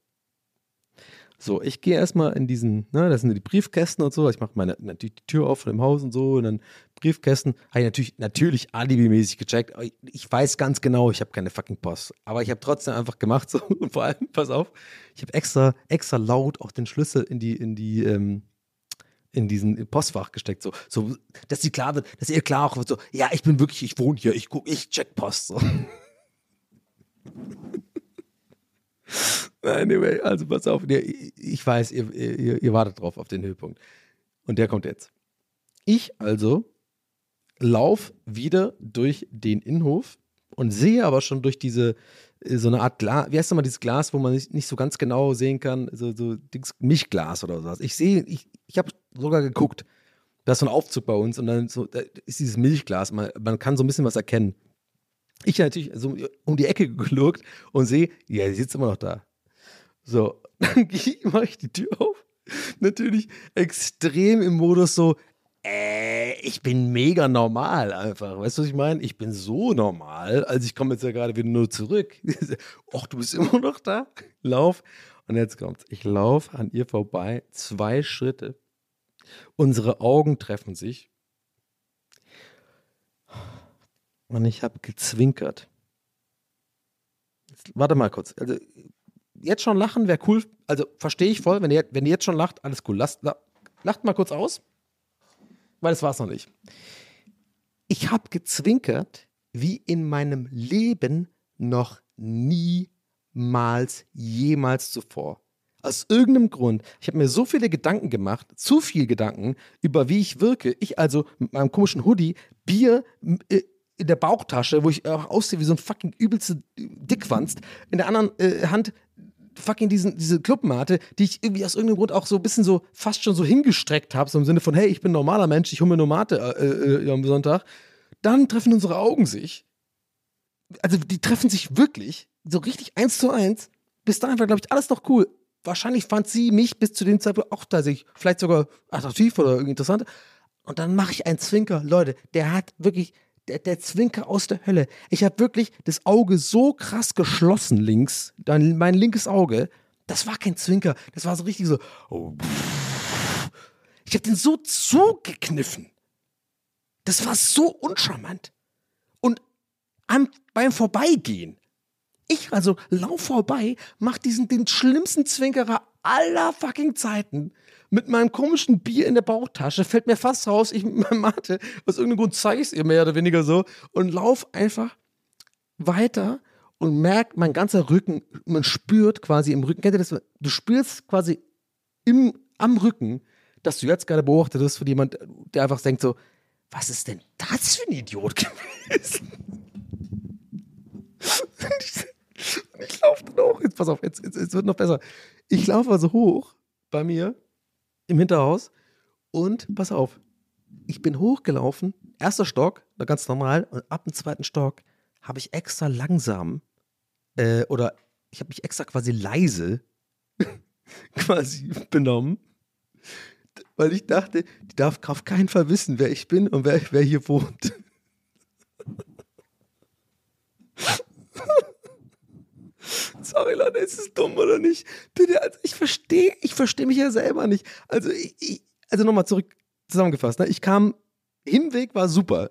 So, ich gehe erstmal in diesen, ne, das sind die Briefkästen und so. Ich mache meine natürlich die Tür auf von dem Haus und so und dann Briefkästen. Habe ich natürlich, natürlich alibimäßig gecheckt. Ich weiß ganz genau, ich habe keine fucking Post. Aber ich habe trotzdem einfach gemacht so und vor allem, pass auf, ich habe extra, extra laut auch den Schlüssel in die, in die, ähm, in diesen Postfach gesteckt, so, so, dass sie klar wird, dass ihr klar auch wird, so, ja, ich bin wirklich, ich wohne hier, ich guck, ich check Post, so. Anyway, also pass auf, ich weiß, ihr, ihr, ihr wartet drauf auf den Höhepunkt. Und der kommt jetzt. Ich also lauf wieder durch den Innenhof und sehe aber schon durch diese, äh, so eine Art Glas, wie heißt nochmal dieses Glas, wo man nicht, nicht so ganz genau sehen kann, so, so Milchglas oder sowas. Ich sehe, ich, ich habe sogar geguckt, da ist so ein Aufzug bei uns und dann so, da ist dieses Milchglas, man, man kann so ein bisschen was erkennen. Ich natürlich so um die Ecke geluckt und sehe, ja, die sitzt immer noch da. So, dann mache ich die Tür auf. Natürlich extrem im Modus so, äh, ich bin mega normal einfach. Weißt du, was ich meine? Ich bin so normal. Also ich komme jetzt ja gerade wieder nur zurück. Och, du bist immer noch da? Lauf. Und jetzt kommt's. Ich laufe an ihr vorbei, zwei Schritte. Unsere Augen treffen sich. Und ich habe gezwinkert. Jetzt, warte mal kurz. Also, jetzt schon lachen wäre cool. Also, verstehe ich voll. Wenn ihr, wenn ihr jetzt schon lacht, alles cool. Lasst, lacht mal kurz aus. Weil das war es noch nicht. Ich habe gezwinkert, wie in meinem Leben noch niemals, jemals zuvor. Aus irgendeinem Grund. Ich habe mir so viele Gedanken gemacht, zu viel Gedanken über wie ich wirke. Ich also mit meinem komischen Hoodie, Bier äh, in der Bauchtasche, wo ich auch aussehe wie so ein fucking übelste Dickwanst. In der anderen äh, Hand fucking diesen, diese Clubmate, die ich irgendwie aus irgendeinem Grund auch so ein bisschen so fast schon so hingestreckt habe, so im Sinne von, hey, ich bin ein normaler Mensch, ich hole mir eine Mate äh, äh, am Sonntag. Dann treffen unsere Augen sich. Also die treffen sich wirklich, so richtig eins zu eins. Bis dahin war, glaube ich, alles noch cool. Wahrscheinlich fand sie mich bis zu dem Zeitpunkt auch tatsächlich vielleicht sogar attraktiv oder irgendwie interessant. Und dann mache ich einen Zwinker. Leute, der hat wirklich, der, der Zwinker aus der Hölle. Ich habe wirklich das Auge so krass geschlossen links, dann mein linkes Auge. Das war kein Zwinker, das war so richtig so. Oh, ich habe den so zugekniffen. Das war so uncharmant. Und am, beim Vorbeigehen, ich also lauf vorbei, mach diesen den schlimmsten Zwinkerer aller fucking Zeiten mit meinem komischen Bier in der Bauchtasche, fällt mir fast raus, ich mit meinem Mathe, aus irgendeinem Grund zeige ich es ihr mehr oder weniger so und lauf einfach weiter und merkt mein ganzer Rücken, man spürt quasi im Rücken, kennt ihr das? Du spürst quasi im, am Rücken, dass du jetzt gerade beobachtet wirst von jemand, der einfach denkt so, was ist denn das für ein Idiot gewesen? ich, laufe dann auch, jetzt pass auf, jetzt, jetzt, jetzt wird noch besser. Ich laufe also hoch bei mir im Hinterhaus und pass auf, ich bin hochgelaufen, erster Stock, ganz normal, und ab dem zweiten Stock habe ich extra langsam äh, oder ich habe mich extra quasi leise quasi benommen, weil ich dachte, die darf auf keinen Fall wissen, wer ich bin und wer, wer hier wohnt. Sorry, Leute, ist es dumm oder nicht? Bitte, also ich verstehe, ich verstehe mich ja selber nicht. Also, ich, ich, also nochmal zurück zusammengefasst. Ne? Ich kam, Hinweg war super.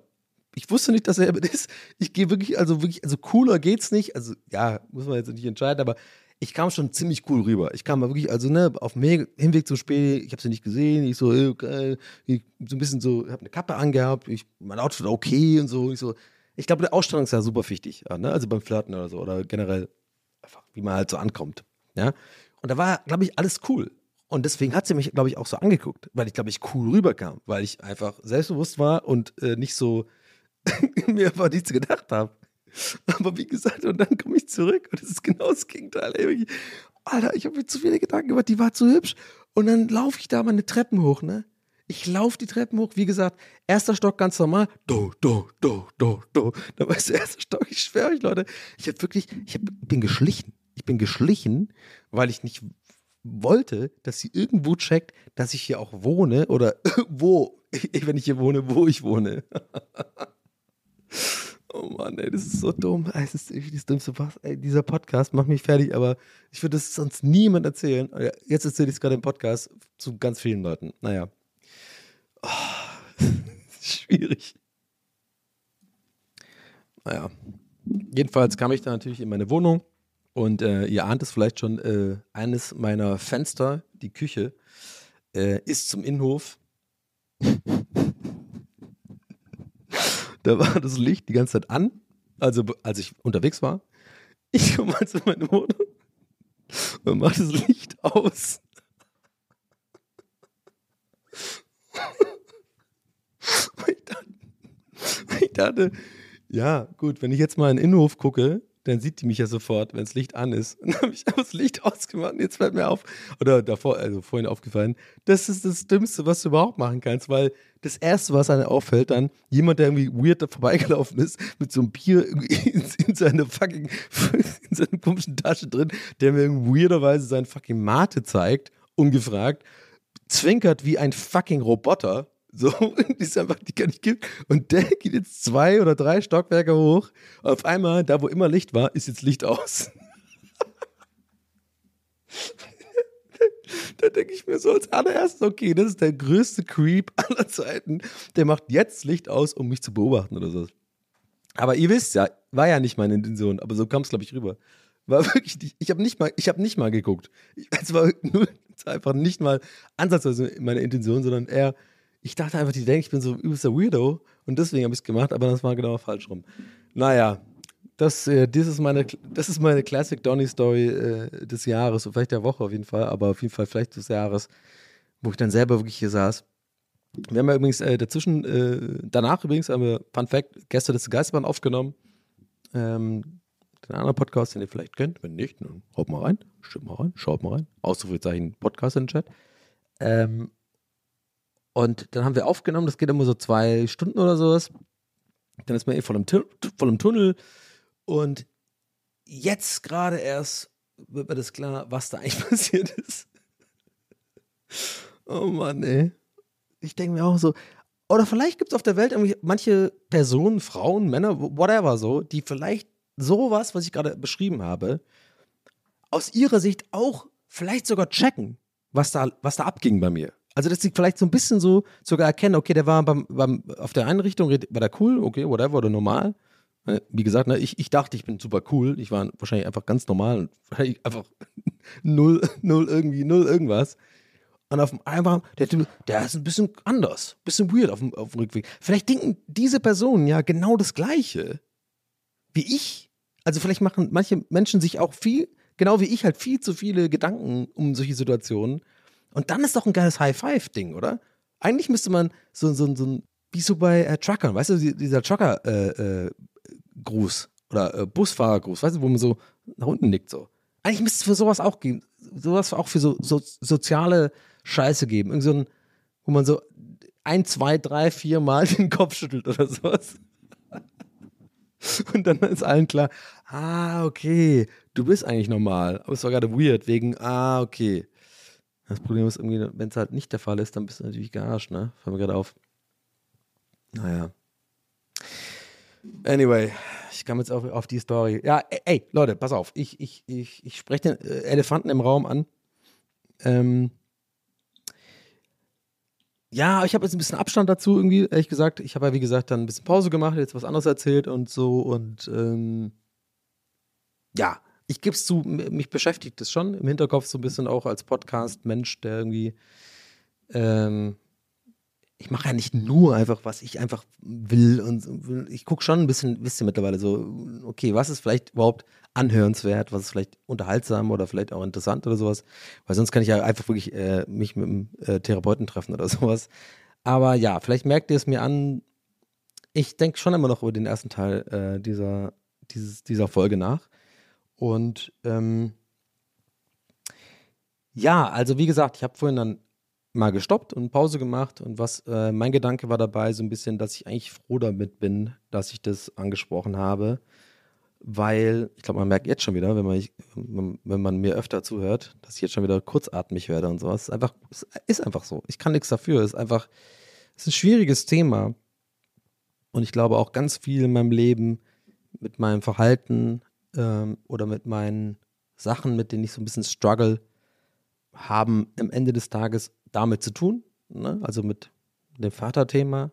Ich wusste nicht, dass er ist. Ich gehe wirklich, also wirklich, also cooler geht's nicht. Also, ja, muss man jetzt nicht entscheiden, aber ich kam schon ziemlich cool rüber. Ich kam mal wirklich, also ne, auf dem Hinweg zum Spiel, ich habe sie nicht gesehen, ich so, äh, ich, so ein bisschen so, habe eine Kappe angehabt, ich, mein Outfit okay und so. Ich so, ich glaube, der Ausstrahlung ist ja super wichtig, ne? also beim Flirten oder so oder generell einfach, wie man halt so ankommt. Ja? Und da war, glaube ich, alles cool. Und deswegen hat sie mich, glaube ich, auch so angeguckt, weil ich, glaube ich, cool rüberkam, weil ich einfach selbstbewusst war und äh, nicht so mir einfach nichts gedacht habe. Aber wie gesagt, und dann komme ich zurück und es ist genau das Gegenteil. Ey. Alter, ich habe mir zu viele Gedanken gemacht, die war zu hübsch. Und dann laufe ich da meine Treppen hoch, ne? Ich laufe die Treppen hoch, wie gesagt, erster Stock ganz normal. Do, do, do, do, do. Da war der erste Stock, ich schwöre euch, Leute. Ich habe wirklich, ich hab, bin geschlichen. Ich bin geschlichen, weil ich nicht wollte, dass sie irgendwo checkt, dass ich hier auch wohne oder wo, wenn ich hier wohne, wo ich wohne. Oh Mann, ey, das ist so dumm. Es ist irgendwie das dümmste was. Ey, dieser Podcast macht mich fertig, aber ich würde das sonst niemand erzählen. Jetzt erzähle ich es gerade im Podcast zu ganz vielen Leuten. Naja. Oh, schwierig. Naja. Jedenfalls kam ich da natürlich in meine Wohnung und äh, ihr ahnt es vielleicht schon, äh, eines meiner Fenster, die Küche, äh, ist zum Innenhof. da war das Licht die ganze Zeit an, also als ich unterwegs war. Ich komme also in meine Wohnung und mache das Licht aus. ich, dachte, ich dachte, ja, gut, wenn ich jetzt mal in den Innenhof gucke, dann sieht die mich ja sofort, wenn das Licht an ist. Dann habe ich das Licht ausgemacht und jetzt fällt mir auf, oder davor, also vorhin aufgefallen, das ist das Dümmste, was du überhaupt machen kannst, weil das Erste, was einem auffällt, dann jemand, der irgendwie weird da vorbeigelaufen ist, mit so einem Bier in, in seiner fucking, in seiner komischen Tasche drin, der mir weirderweise sein fucking Mate zeigt, ungefragt, zwinkert wie ein fucking Roboter so, die ist einfach, die kann ich geben. Und der geht jetzt zwei oder drei Stockwerke hoch. Auf einmal, da wo immer Licht war, ist jetzt Licht aus. da denke ich mir so als allererstes, okay, das ist der größte Creep aller Zeiten. Der macht jetzt Licht aus, um mich zu beobachten oder so. Aber ihr wisst ja, war ja nicht meine Intention, aber so kam es, glaube ich, rüber. War wirklich nicht, ich habe nicht mal, nicht mal geguckt. Es war, nur, es war einfach nicht mal ansatzweise meine Intention, sondern eher, ich dachte einfach, die denken, ich bin so übelster Weirdo und deswegen habe ich es gemacht, aber das war genau falsch rum. Naja, das, äh, das, ist, meine, das ist meine Classic Donny Story äh, des Jahres, vielleicht der Woche auf jeden Fall, aber auf jeden Fall vielleicht des Jahres, wo ich dann selber wirklich hier saß. Wir haben ja übrigens äh, dazwischen, äh, danach übrigens haben wir, Fun Fact, gestern das Geisterbahn aufgenommen. Ähm, den anderen Podcast, den ihr vielleicht kennt. Wenn nicht, dann haut mal rein, stimmt mal rein, schaut mal rein. Ausrufezeichen Podcast in den Chat. Ähm, und dann haben wir aufgenommen, das geht immer so zwei Stunden oder sowas. Dann ist man eh voll im, voll im Tunnel. Und jetzt gerade erst wird mir das klar, was da eigentlich passiert ist. Oh Mann, ey. Ich denke mir auch so, oder vielleicht gibt es auf der Welt irgendwie manche Personen, Frauen, Männer, whatever so, die vielleicht sowas, was ich gerade beschrieben habe, aus ihrer Sicht auch vielleicht sogar checken, was da, was da abging bei mir. Also, dass sie vielleicht so ein bisschen so sogar erkennen, okay, der war beim, beim, auf der Einrichtung, war der cool, okay, whatever, oder normal. Ne, wie gesagt, ne, ich, ich dachte, ich bin super cool. Ich war wahrscheinlich einfach ganz normal und einfach null, null irgendwie, null irgendwas. Und auf einmal, der Typ, der ist ein bisschen anders, ein bisschen weird auf dem, auf dem Rückweg. Vielleicht denken diese Personen ja genau das Gleiche wie ich. Also vielleicht machen manche Menschen sich auch viel, genau wie ich, halt viel zu viele Gedanken um solche Situationen und dann ist doch ein geiles High-Five-Ding, oder? Eigentlich müsste man so, so, so ein, wie so bei äh, Truckern, weißt du, dieser Trucker-Gruß äh, äh, oder äh, Busfahrer-Gruß, weißt du, wo man so nach unten nickt so. Eigentlich müsste es für sowas auch geben, sowas auch für so, so soziale Scheiße geben. Irgend so ein, wo man so ein, zwei, drei, vier Mal den Kopf schüttelt oder sowas. Und dann ist allen klar, ah, okay, du bist eigentlich normal, aber es war gerade weird, wegen, ah, okay. Das Problem ist irgendwie, wenn es halt nicht der Fall ist, dann bist du natürlich gearscht, ne? Fällt mir gerade auf. Naja. Anyway, ich kam jetzt auf, auf die Story. Ja, ey, Leute, pass auf. Ich, ich, ich, ich spreche den äh, Elefanten im Raum an. Ähm, ja, ich habe jetzt ein bisschen Abstand dazu irgendwie, ehrlich gesagt. Ich habe ja, wie gesagt, dann ein bisschen Pause gemacht, jetzt was anderes erzählt und so und ähm, ja, ich gebe es zu, mich beschäftigt das schon im Hinterkopf so ein bisschen auch als Podcast-Mensch, der irgendwie, ähm, ich mache ja nicht nur einfach, was ich einfach will und ich gucke schon ein bisschen, wisst ihr mittlerweile so, okay, was ist vielleicht überhaupt anhörenswert, was ist vielleicht unterhaltsam oder vielleicht auch interessant oder sowas, weil sonst kann ich ja einfach wirklich äh, mich mit einem äh, Therapeuten treffen oder sowas. Aber ja, vielleicht merkt ihr es mir an, ich denke schon immer noch über den ersten Teil äh, dieser, dieses, dieser Folge nach. Und ähm, ja, also wie gesagt, ich habe vorhin dann mal gestoppt und Pause gemacht und was äh, mein Gedanke war dabei so ein bisschen, dass ich eigentlich froh damit bin, dass ich das angesprochen habe, weil ich glaube, man merkt jetzt schon wieder, wenn man, wenn man mir öfter zuhört, dass ich jetzt schon wieder kurzatmig werde und sowas. Ist einfach, ist einfach so. Ich kann nichts dafür. Es ist einfach, es ist ein schwieriges Thema. Und ich glaube auch ganz viel in meinem Leben mit meinem Verhalten ähm, oder mit meinen Sachen, mit denen ich so ein bisschen struggle, haben am Ende des Tages damit zu tun. Ne? Also mit dem Vaterthema.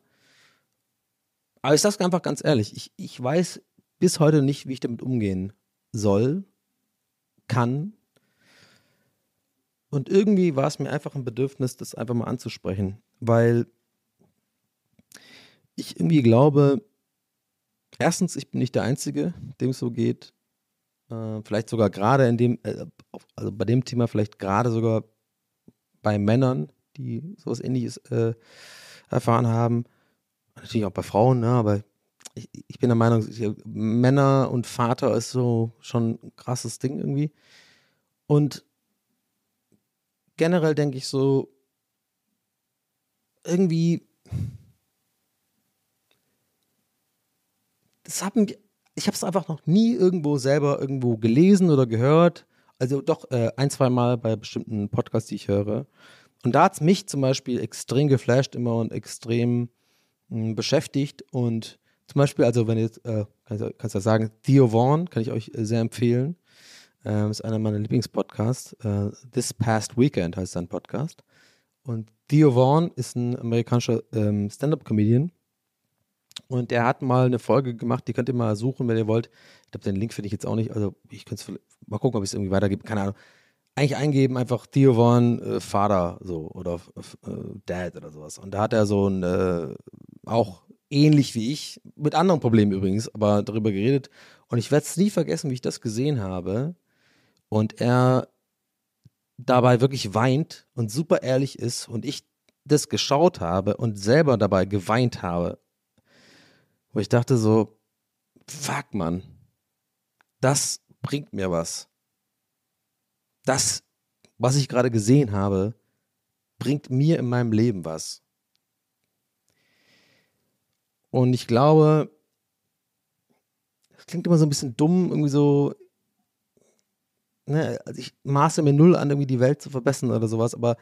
Aber ich sage einfach ganz ehrlich, ich, ich weiß bis heute nicht, wie ich damit umgehen soll, kann. Und irgendwie war es mir einfach ein Bedürfnis, das einfach mal anzusprechen, weil ich irgendwie glaube, erstens, ich bin nicht der Einzige, dem es so geht. Äh, vielleicht sogar gerade in dem, äh, also bei dem Thema, vielleicht gerade sogar bei Männern, die sowas ähnliches äh, erfahren haben. Natürlich auch bei Frauen, ne? aber ich, ich bin der Meinung, Männer und Vater ist so schon ein krasses Ding irgendwie. Und generell denke ich so, irgendwie, das haben ich habe es einfach noch nie irgendwo selber irgendwo gelesen oder gehört. Also doch äh, ein, zwei Mal bei bestimmten Podcasts, die ich höre. Und da hat es mich zum Beispiel extrem geflasht immer und extrem mh, hm, beschäftigt. Und zum Beispiel, also wenn jetzt, äh, kannst, kannst du sagen, Theo Vaughn kann ich euch äh, sehr empfehlen. Ähm, ist einer meiner Lieblingspodcasts. Äh, This Past Weekend heißt sein Podcast. Und Theo Vaughn ist ein amerikanischer ähm, Stand-up-Comedian und der hat mal eine Folge gemacht, die könnt ihr mal suchen, wenn ihr wollt. Ich glaube, den Link finde ich jetzt auch nicht. Also ich könnte es mal gucken, ob ich es irgendwie weitergebe. Keine Ahnung. Eigentlich eingeben, einfach Theo Vaughn, äh, Vater, so, oder äh, Dad oder sowas. Und da hat er so ein, äh, auch ähnlich wie ich, mit anderen Problemen übrigens, aber darüber geredet. Und ich werde es nie vergessen, wie ich das gesehen habe. Und er dabei wirklich weint und super ehrlich ist und ich das geschaut habe und selber dabei geweint habe wo ich dachte so, fuck man, das bringt mir was. Das, was ich gerade gesehen habe, bringt mir in meinem Leben was. Und ich glaube, das klingt immer so ein bisschen dumm, irgendwie so, ne, also ich maße mir null an, irgendwie die Welt zu verbessern oder sowas, aber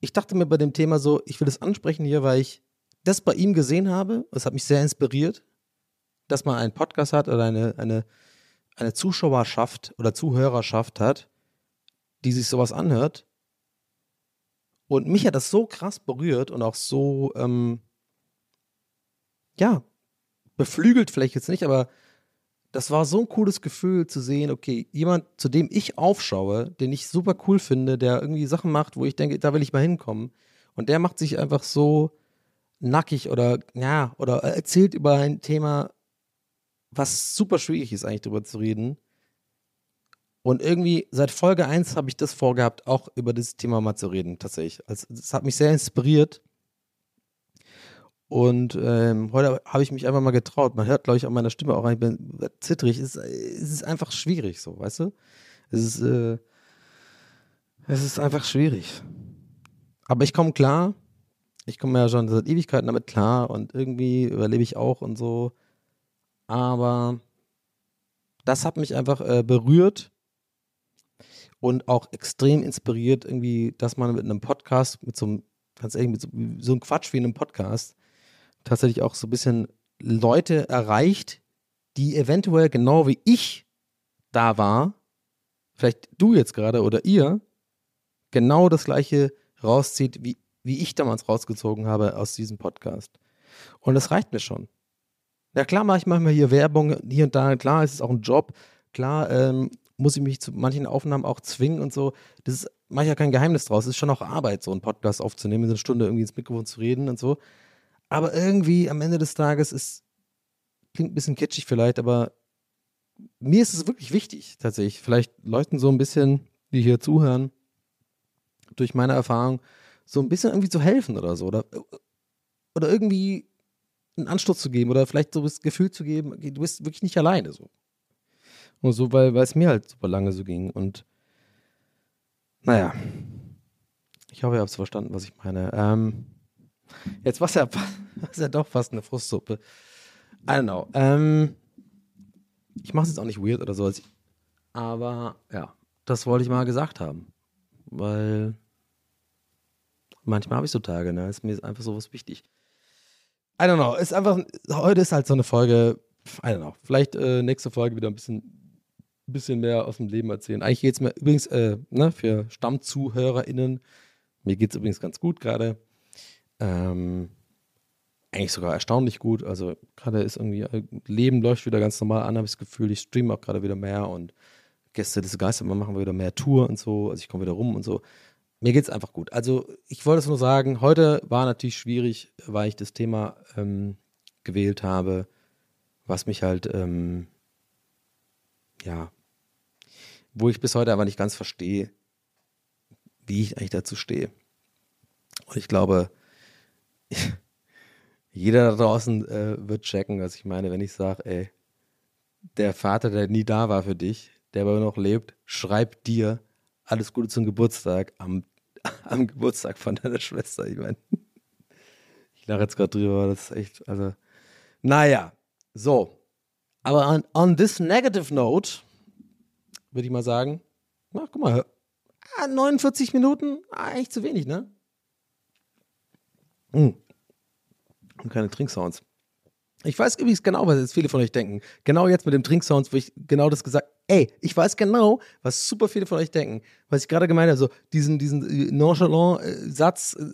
ich dachte mir bei dem Thema so, ich will das ansprechen hier, weil ich das bei ihm gesehen habe, es hat mich sehr inspiriert, dass man einen Podcast hat oder eine, eine, eine Zuschauerschaft oder Zuhörerschaft hat, die sich sowas anhört. Und mich hat das so krass berührt und auch so, ähm, ja, beflügelt vielleicht jetzt nicht, aber das war so ein cooles Gefühl zu sehen, okay, jemand, zu dem ich aufschaue, den ich super cool finde, der irgendwie Sachen macht, wo ich denke, da will ich mal hinkommen. Und der macht sich einfach so nackig oder ja, oder erzählt über ein Thema, was super schwierig ist, eigentlich darüber zu reden. Und irgendwie seit Folge 1 habe ich das vorgehabt, auch über das Thema mal zu reden, tatsächlich. Also, das hat mich sehr inspiriert. Und ähm, heute habe ich mich einfach mal getraut. Man hört, glaube ich, an meiner Stimme auch, ich bin zittrig. Es ist, es ist einfach schwierig so, weißt du? Es ist, äh, es ist einfach schwierig. Aber ich komme klar ich komme ja schon seit Ewigkeiten damit klar und irgendwie überlebe ich auch und so. Aber das hat mich einfach äh, berührt und auch extrem inspiriert, irgendwie, dass man mit einem Podcast, mit so einem, ganz ehrlich, mit so, so einem Quatsch wie einem Podcast, tatsächlich auch so ein bisschen Leute erreicht, die eventuell genau wie ich da war, vielleicht du jetzt gerade oder ihr, genau das gleiche rauszieht, wie wie ich damals rausgezogen habe aus diesem Podcast. Und das reicht mir schon. Ja, klar mache ich manchmal hier Werbung, hier und da. Klar, ist es auch ein Job. Klar ähm, muss ich mich zu manchen Aufnahmen auch zwingen und so. Das mache ich ja kein Geheimnis draus. Es ist schon auch Arbeit, so einen Podcast aufzunehmen, eine Stunde irgendwie ins Mikrofon zu reden und so. Aber irgendwie am Ende des Tages ist, klingt ein bisschen kitschig vielleicht, aber mir ist es wirklich wichtig, tatsächlich. Vielleicht leuchten so ein bisschen, die hier zuhören, durch meine Erfahrung, so ein bisschen irgendwie zu helfen oder so. Oder, oder irgendwie einen Anstoß zu geben oder vielleicht so das Gefühl zu geben, du bist wirklich nicht alleine so. Und so, weil, weil es mir halt super lange so ging. Und naja, ich hoffe, ihr habt es verstanden, was ich meine. Ähm, jetzt war es ja, ja doch fast eine Frustsuppe. I don't know. Ähm, ich mache es jetzt auch nicht weird oder so. Aber ja, das wollte ich mal gesagt haben. Weil Manchmal habe ich so Tage, ne? Ist mir einfach sowas wichtig. I don't know. Ist einfach, heute ist halt so eine Folge, I don't know. Vielleicht äh, nächste Folge wieder ein bisschen, bisschen mehr aus dem Leben erzählen. Eigentlich geht es mir übrigens, äh, ne, für StammzuhörerInnen, mir geht es übrigens ganz gut gerade. Ähm, eigentlich sogar erstaunlich gut. Also gerade ist irgendwie, äh, Leben läuft wieder ganz normal an, habe ich das Gefühl. Ich streame auch gerade wieder mehr und Gäste des Geistes, machen wir wieder mehr Tour und so. Also ich komme wieder rum und so. Mir geht es einfach gut. Also ich wollte es nur sagen, heute war natürlich schwierig, weil ich das Thema ähm, gewählt habe, was mich halt, ähm, ja, wo ich bis heute aber nicht ganz verstehe, wie ich eigentlich dazu stehe. Und ich glaube, jeder da draußen äh, wird checken, was ich meine, wenn ich sage, ey, der Vater, der nie da war für dich, der aber noch lebt, schreibt dir alles Gute zum Geburtstag am, am Geburtstag von deiner Schwester. Ich meine, ich lache jetzt gerade drüber, das ist echt, also, naja, so. Aber on, on this negative note, würde ich mal sagen, na, guck mal, 49 Minuten, eigentlich zu wenig, ne? Hm. Und keine Trinksounds. Ich weiß übrigens genau, was jetzt viele von euch denken. Genau jetzt mit dem Trinksounds, wo ich genau das gesagt Ey, ich weiß genau, was super viele von euch denken. Was ich gerade gemeint habe, so diesen, diesen äh, nonchalant äh, Satz, äh,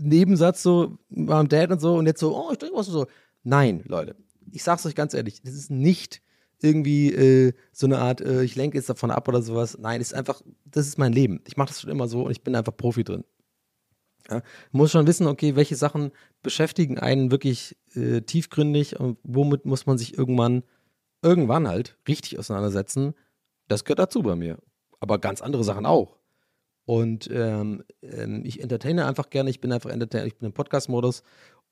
Nebensatz so beim Dad und so und jetzt so, oh, ich trinke was und so. Nein, Leute, ich sag's euch ganz ehrlich, das ist nicht irgendwie äh, so eine Art, äh, ich lenke jetzt davon ab oder sowas. Nein, es ist einfach, das ist mein Leben. Ich mache das schon immer so und ich bin einfach Profi drin. Ja, muss schon wissen, okay, welche Sachen beschäftigen einen wirklich äh, tiefgründig und womit muss man sich irgendwann, irgendwann halt richtig auseinandersetzen. Das gehört dazu bei mir. Aber ganz andere Sachen auch. Und ähm, ähm, ich entertaine einfach gerne, ich bin einfach Entertainer, ich bin im Podcast-Modus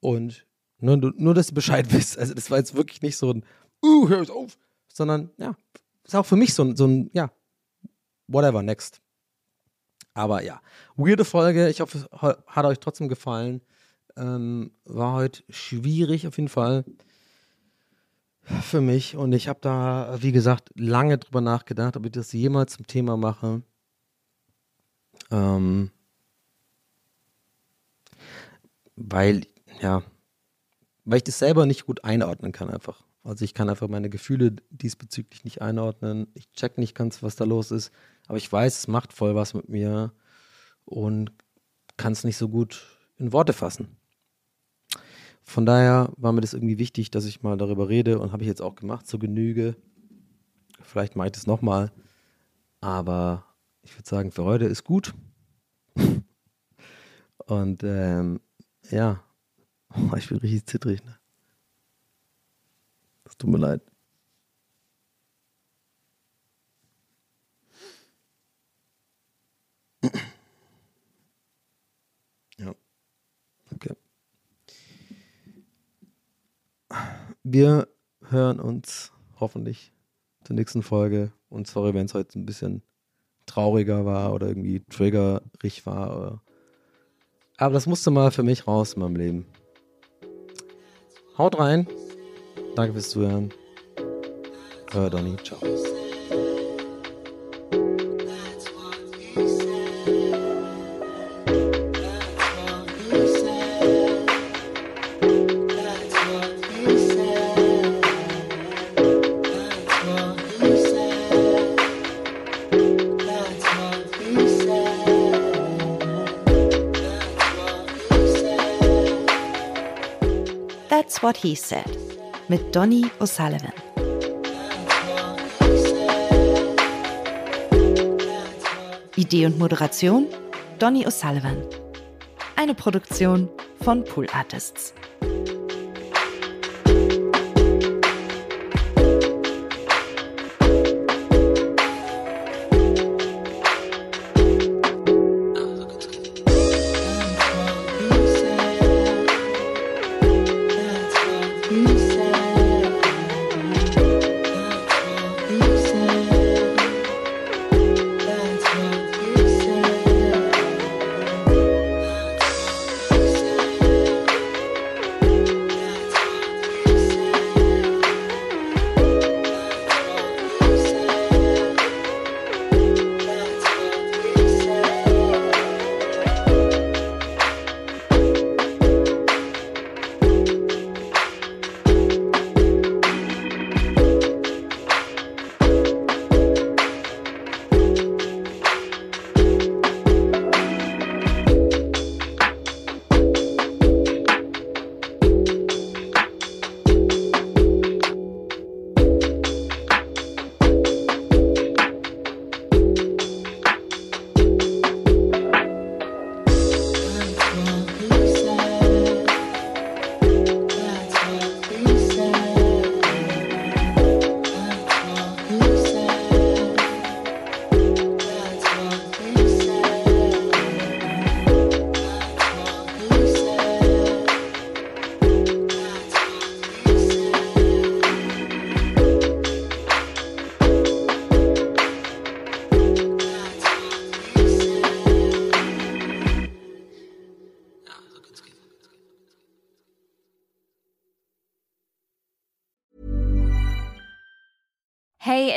und nur, nur, dass du Bescheid wisst. Also, das war jetzt wirklich nicht so ein, uh, hör auf, sondern ja, ist auch für mich so so ein ja, whatever, next. Aber ja, weirde Folge. Ich hoffe, es hat euch trotzdem gefallen. Ähm, war heute schwierig auf jeden Fall für mich. Und ich habe da, wie gesagt, lange drüber nachgedacht, ob ich das jemals zum Thema mache. Ähm, weil, ja, weil ich das selber nicht gut einordnen kann einfach. Also ich kann einfach meine Gefühle diesbezüglich nicht einordnen. Ich check nicht ganz, was da los ist. Aber ich weiß, es macht voll was mit mir und kann es nicht so gut in Worte fassen. Von daher war mir das irgendwie wichtig, dass ich mal darüber rede und habe ich jetzt auch gemacht zur Genüge. Vielleicht mache ich das nochmal. Aber ich würde sagen, für heute ist gut. und ähm, ja, oh, ich bin richtig zittrig. Ne? Das tut mir leid. Ja. Okay. Wir hören uns hoffentlich zur nächsten Folge. Und sorry, wenn es heute ein bisschen trauriger war oder irgendwie triggerig war. Aber das musste mal für mich raus in meinem Leben. Haut rein. Danke fürs Zuhören. Euer Donny. Ciao. He Said mit Donny O'Sullivan. Idee und Moderation Donny O'Sullivan. Eine Produktion von Pool Artists.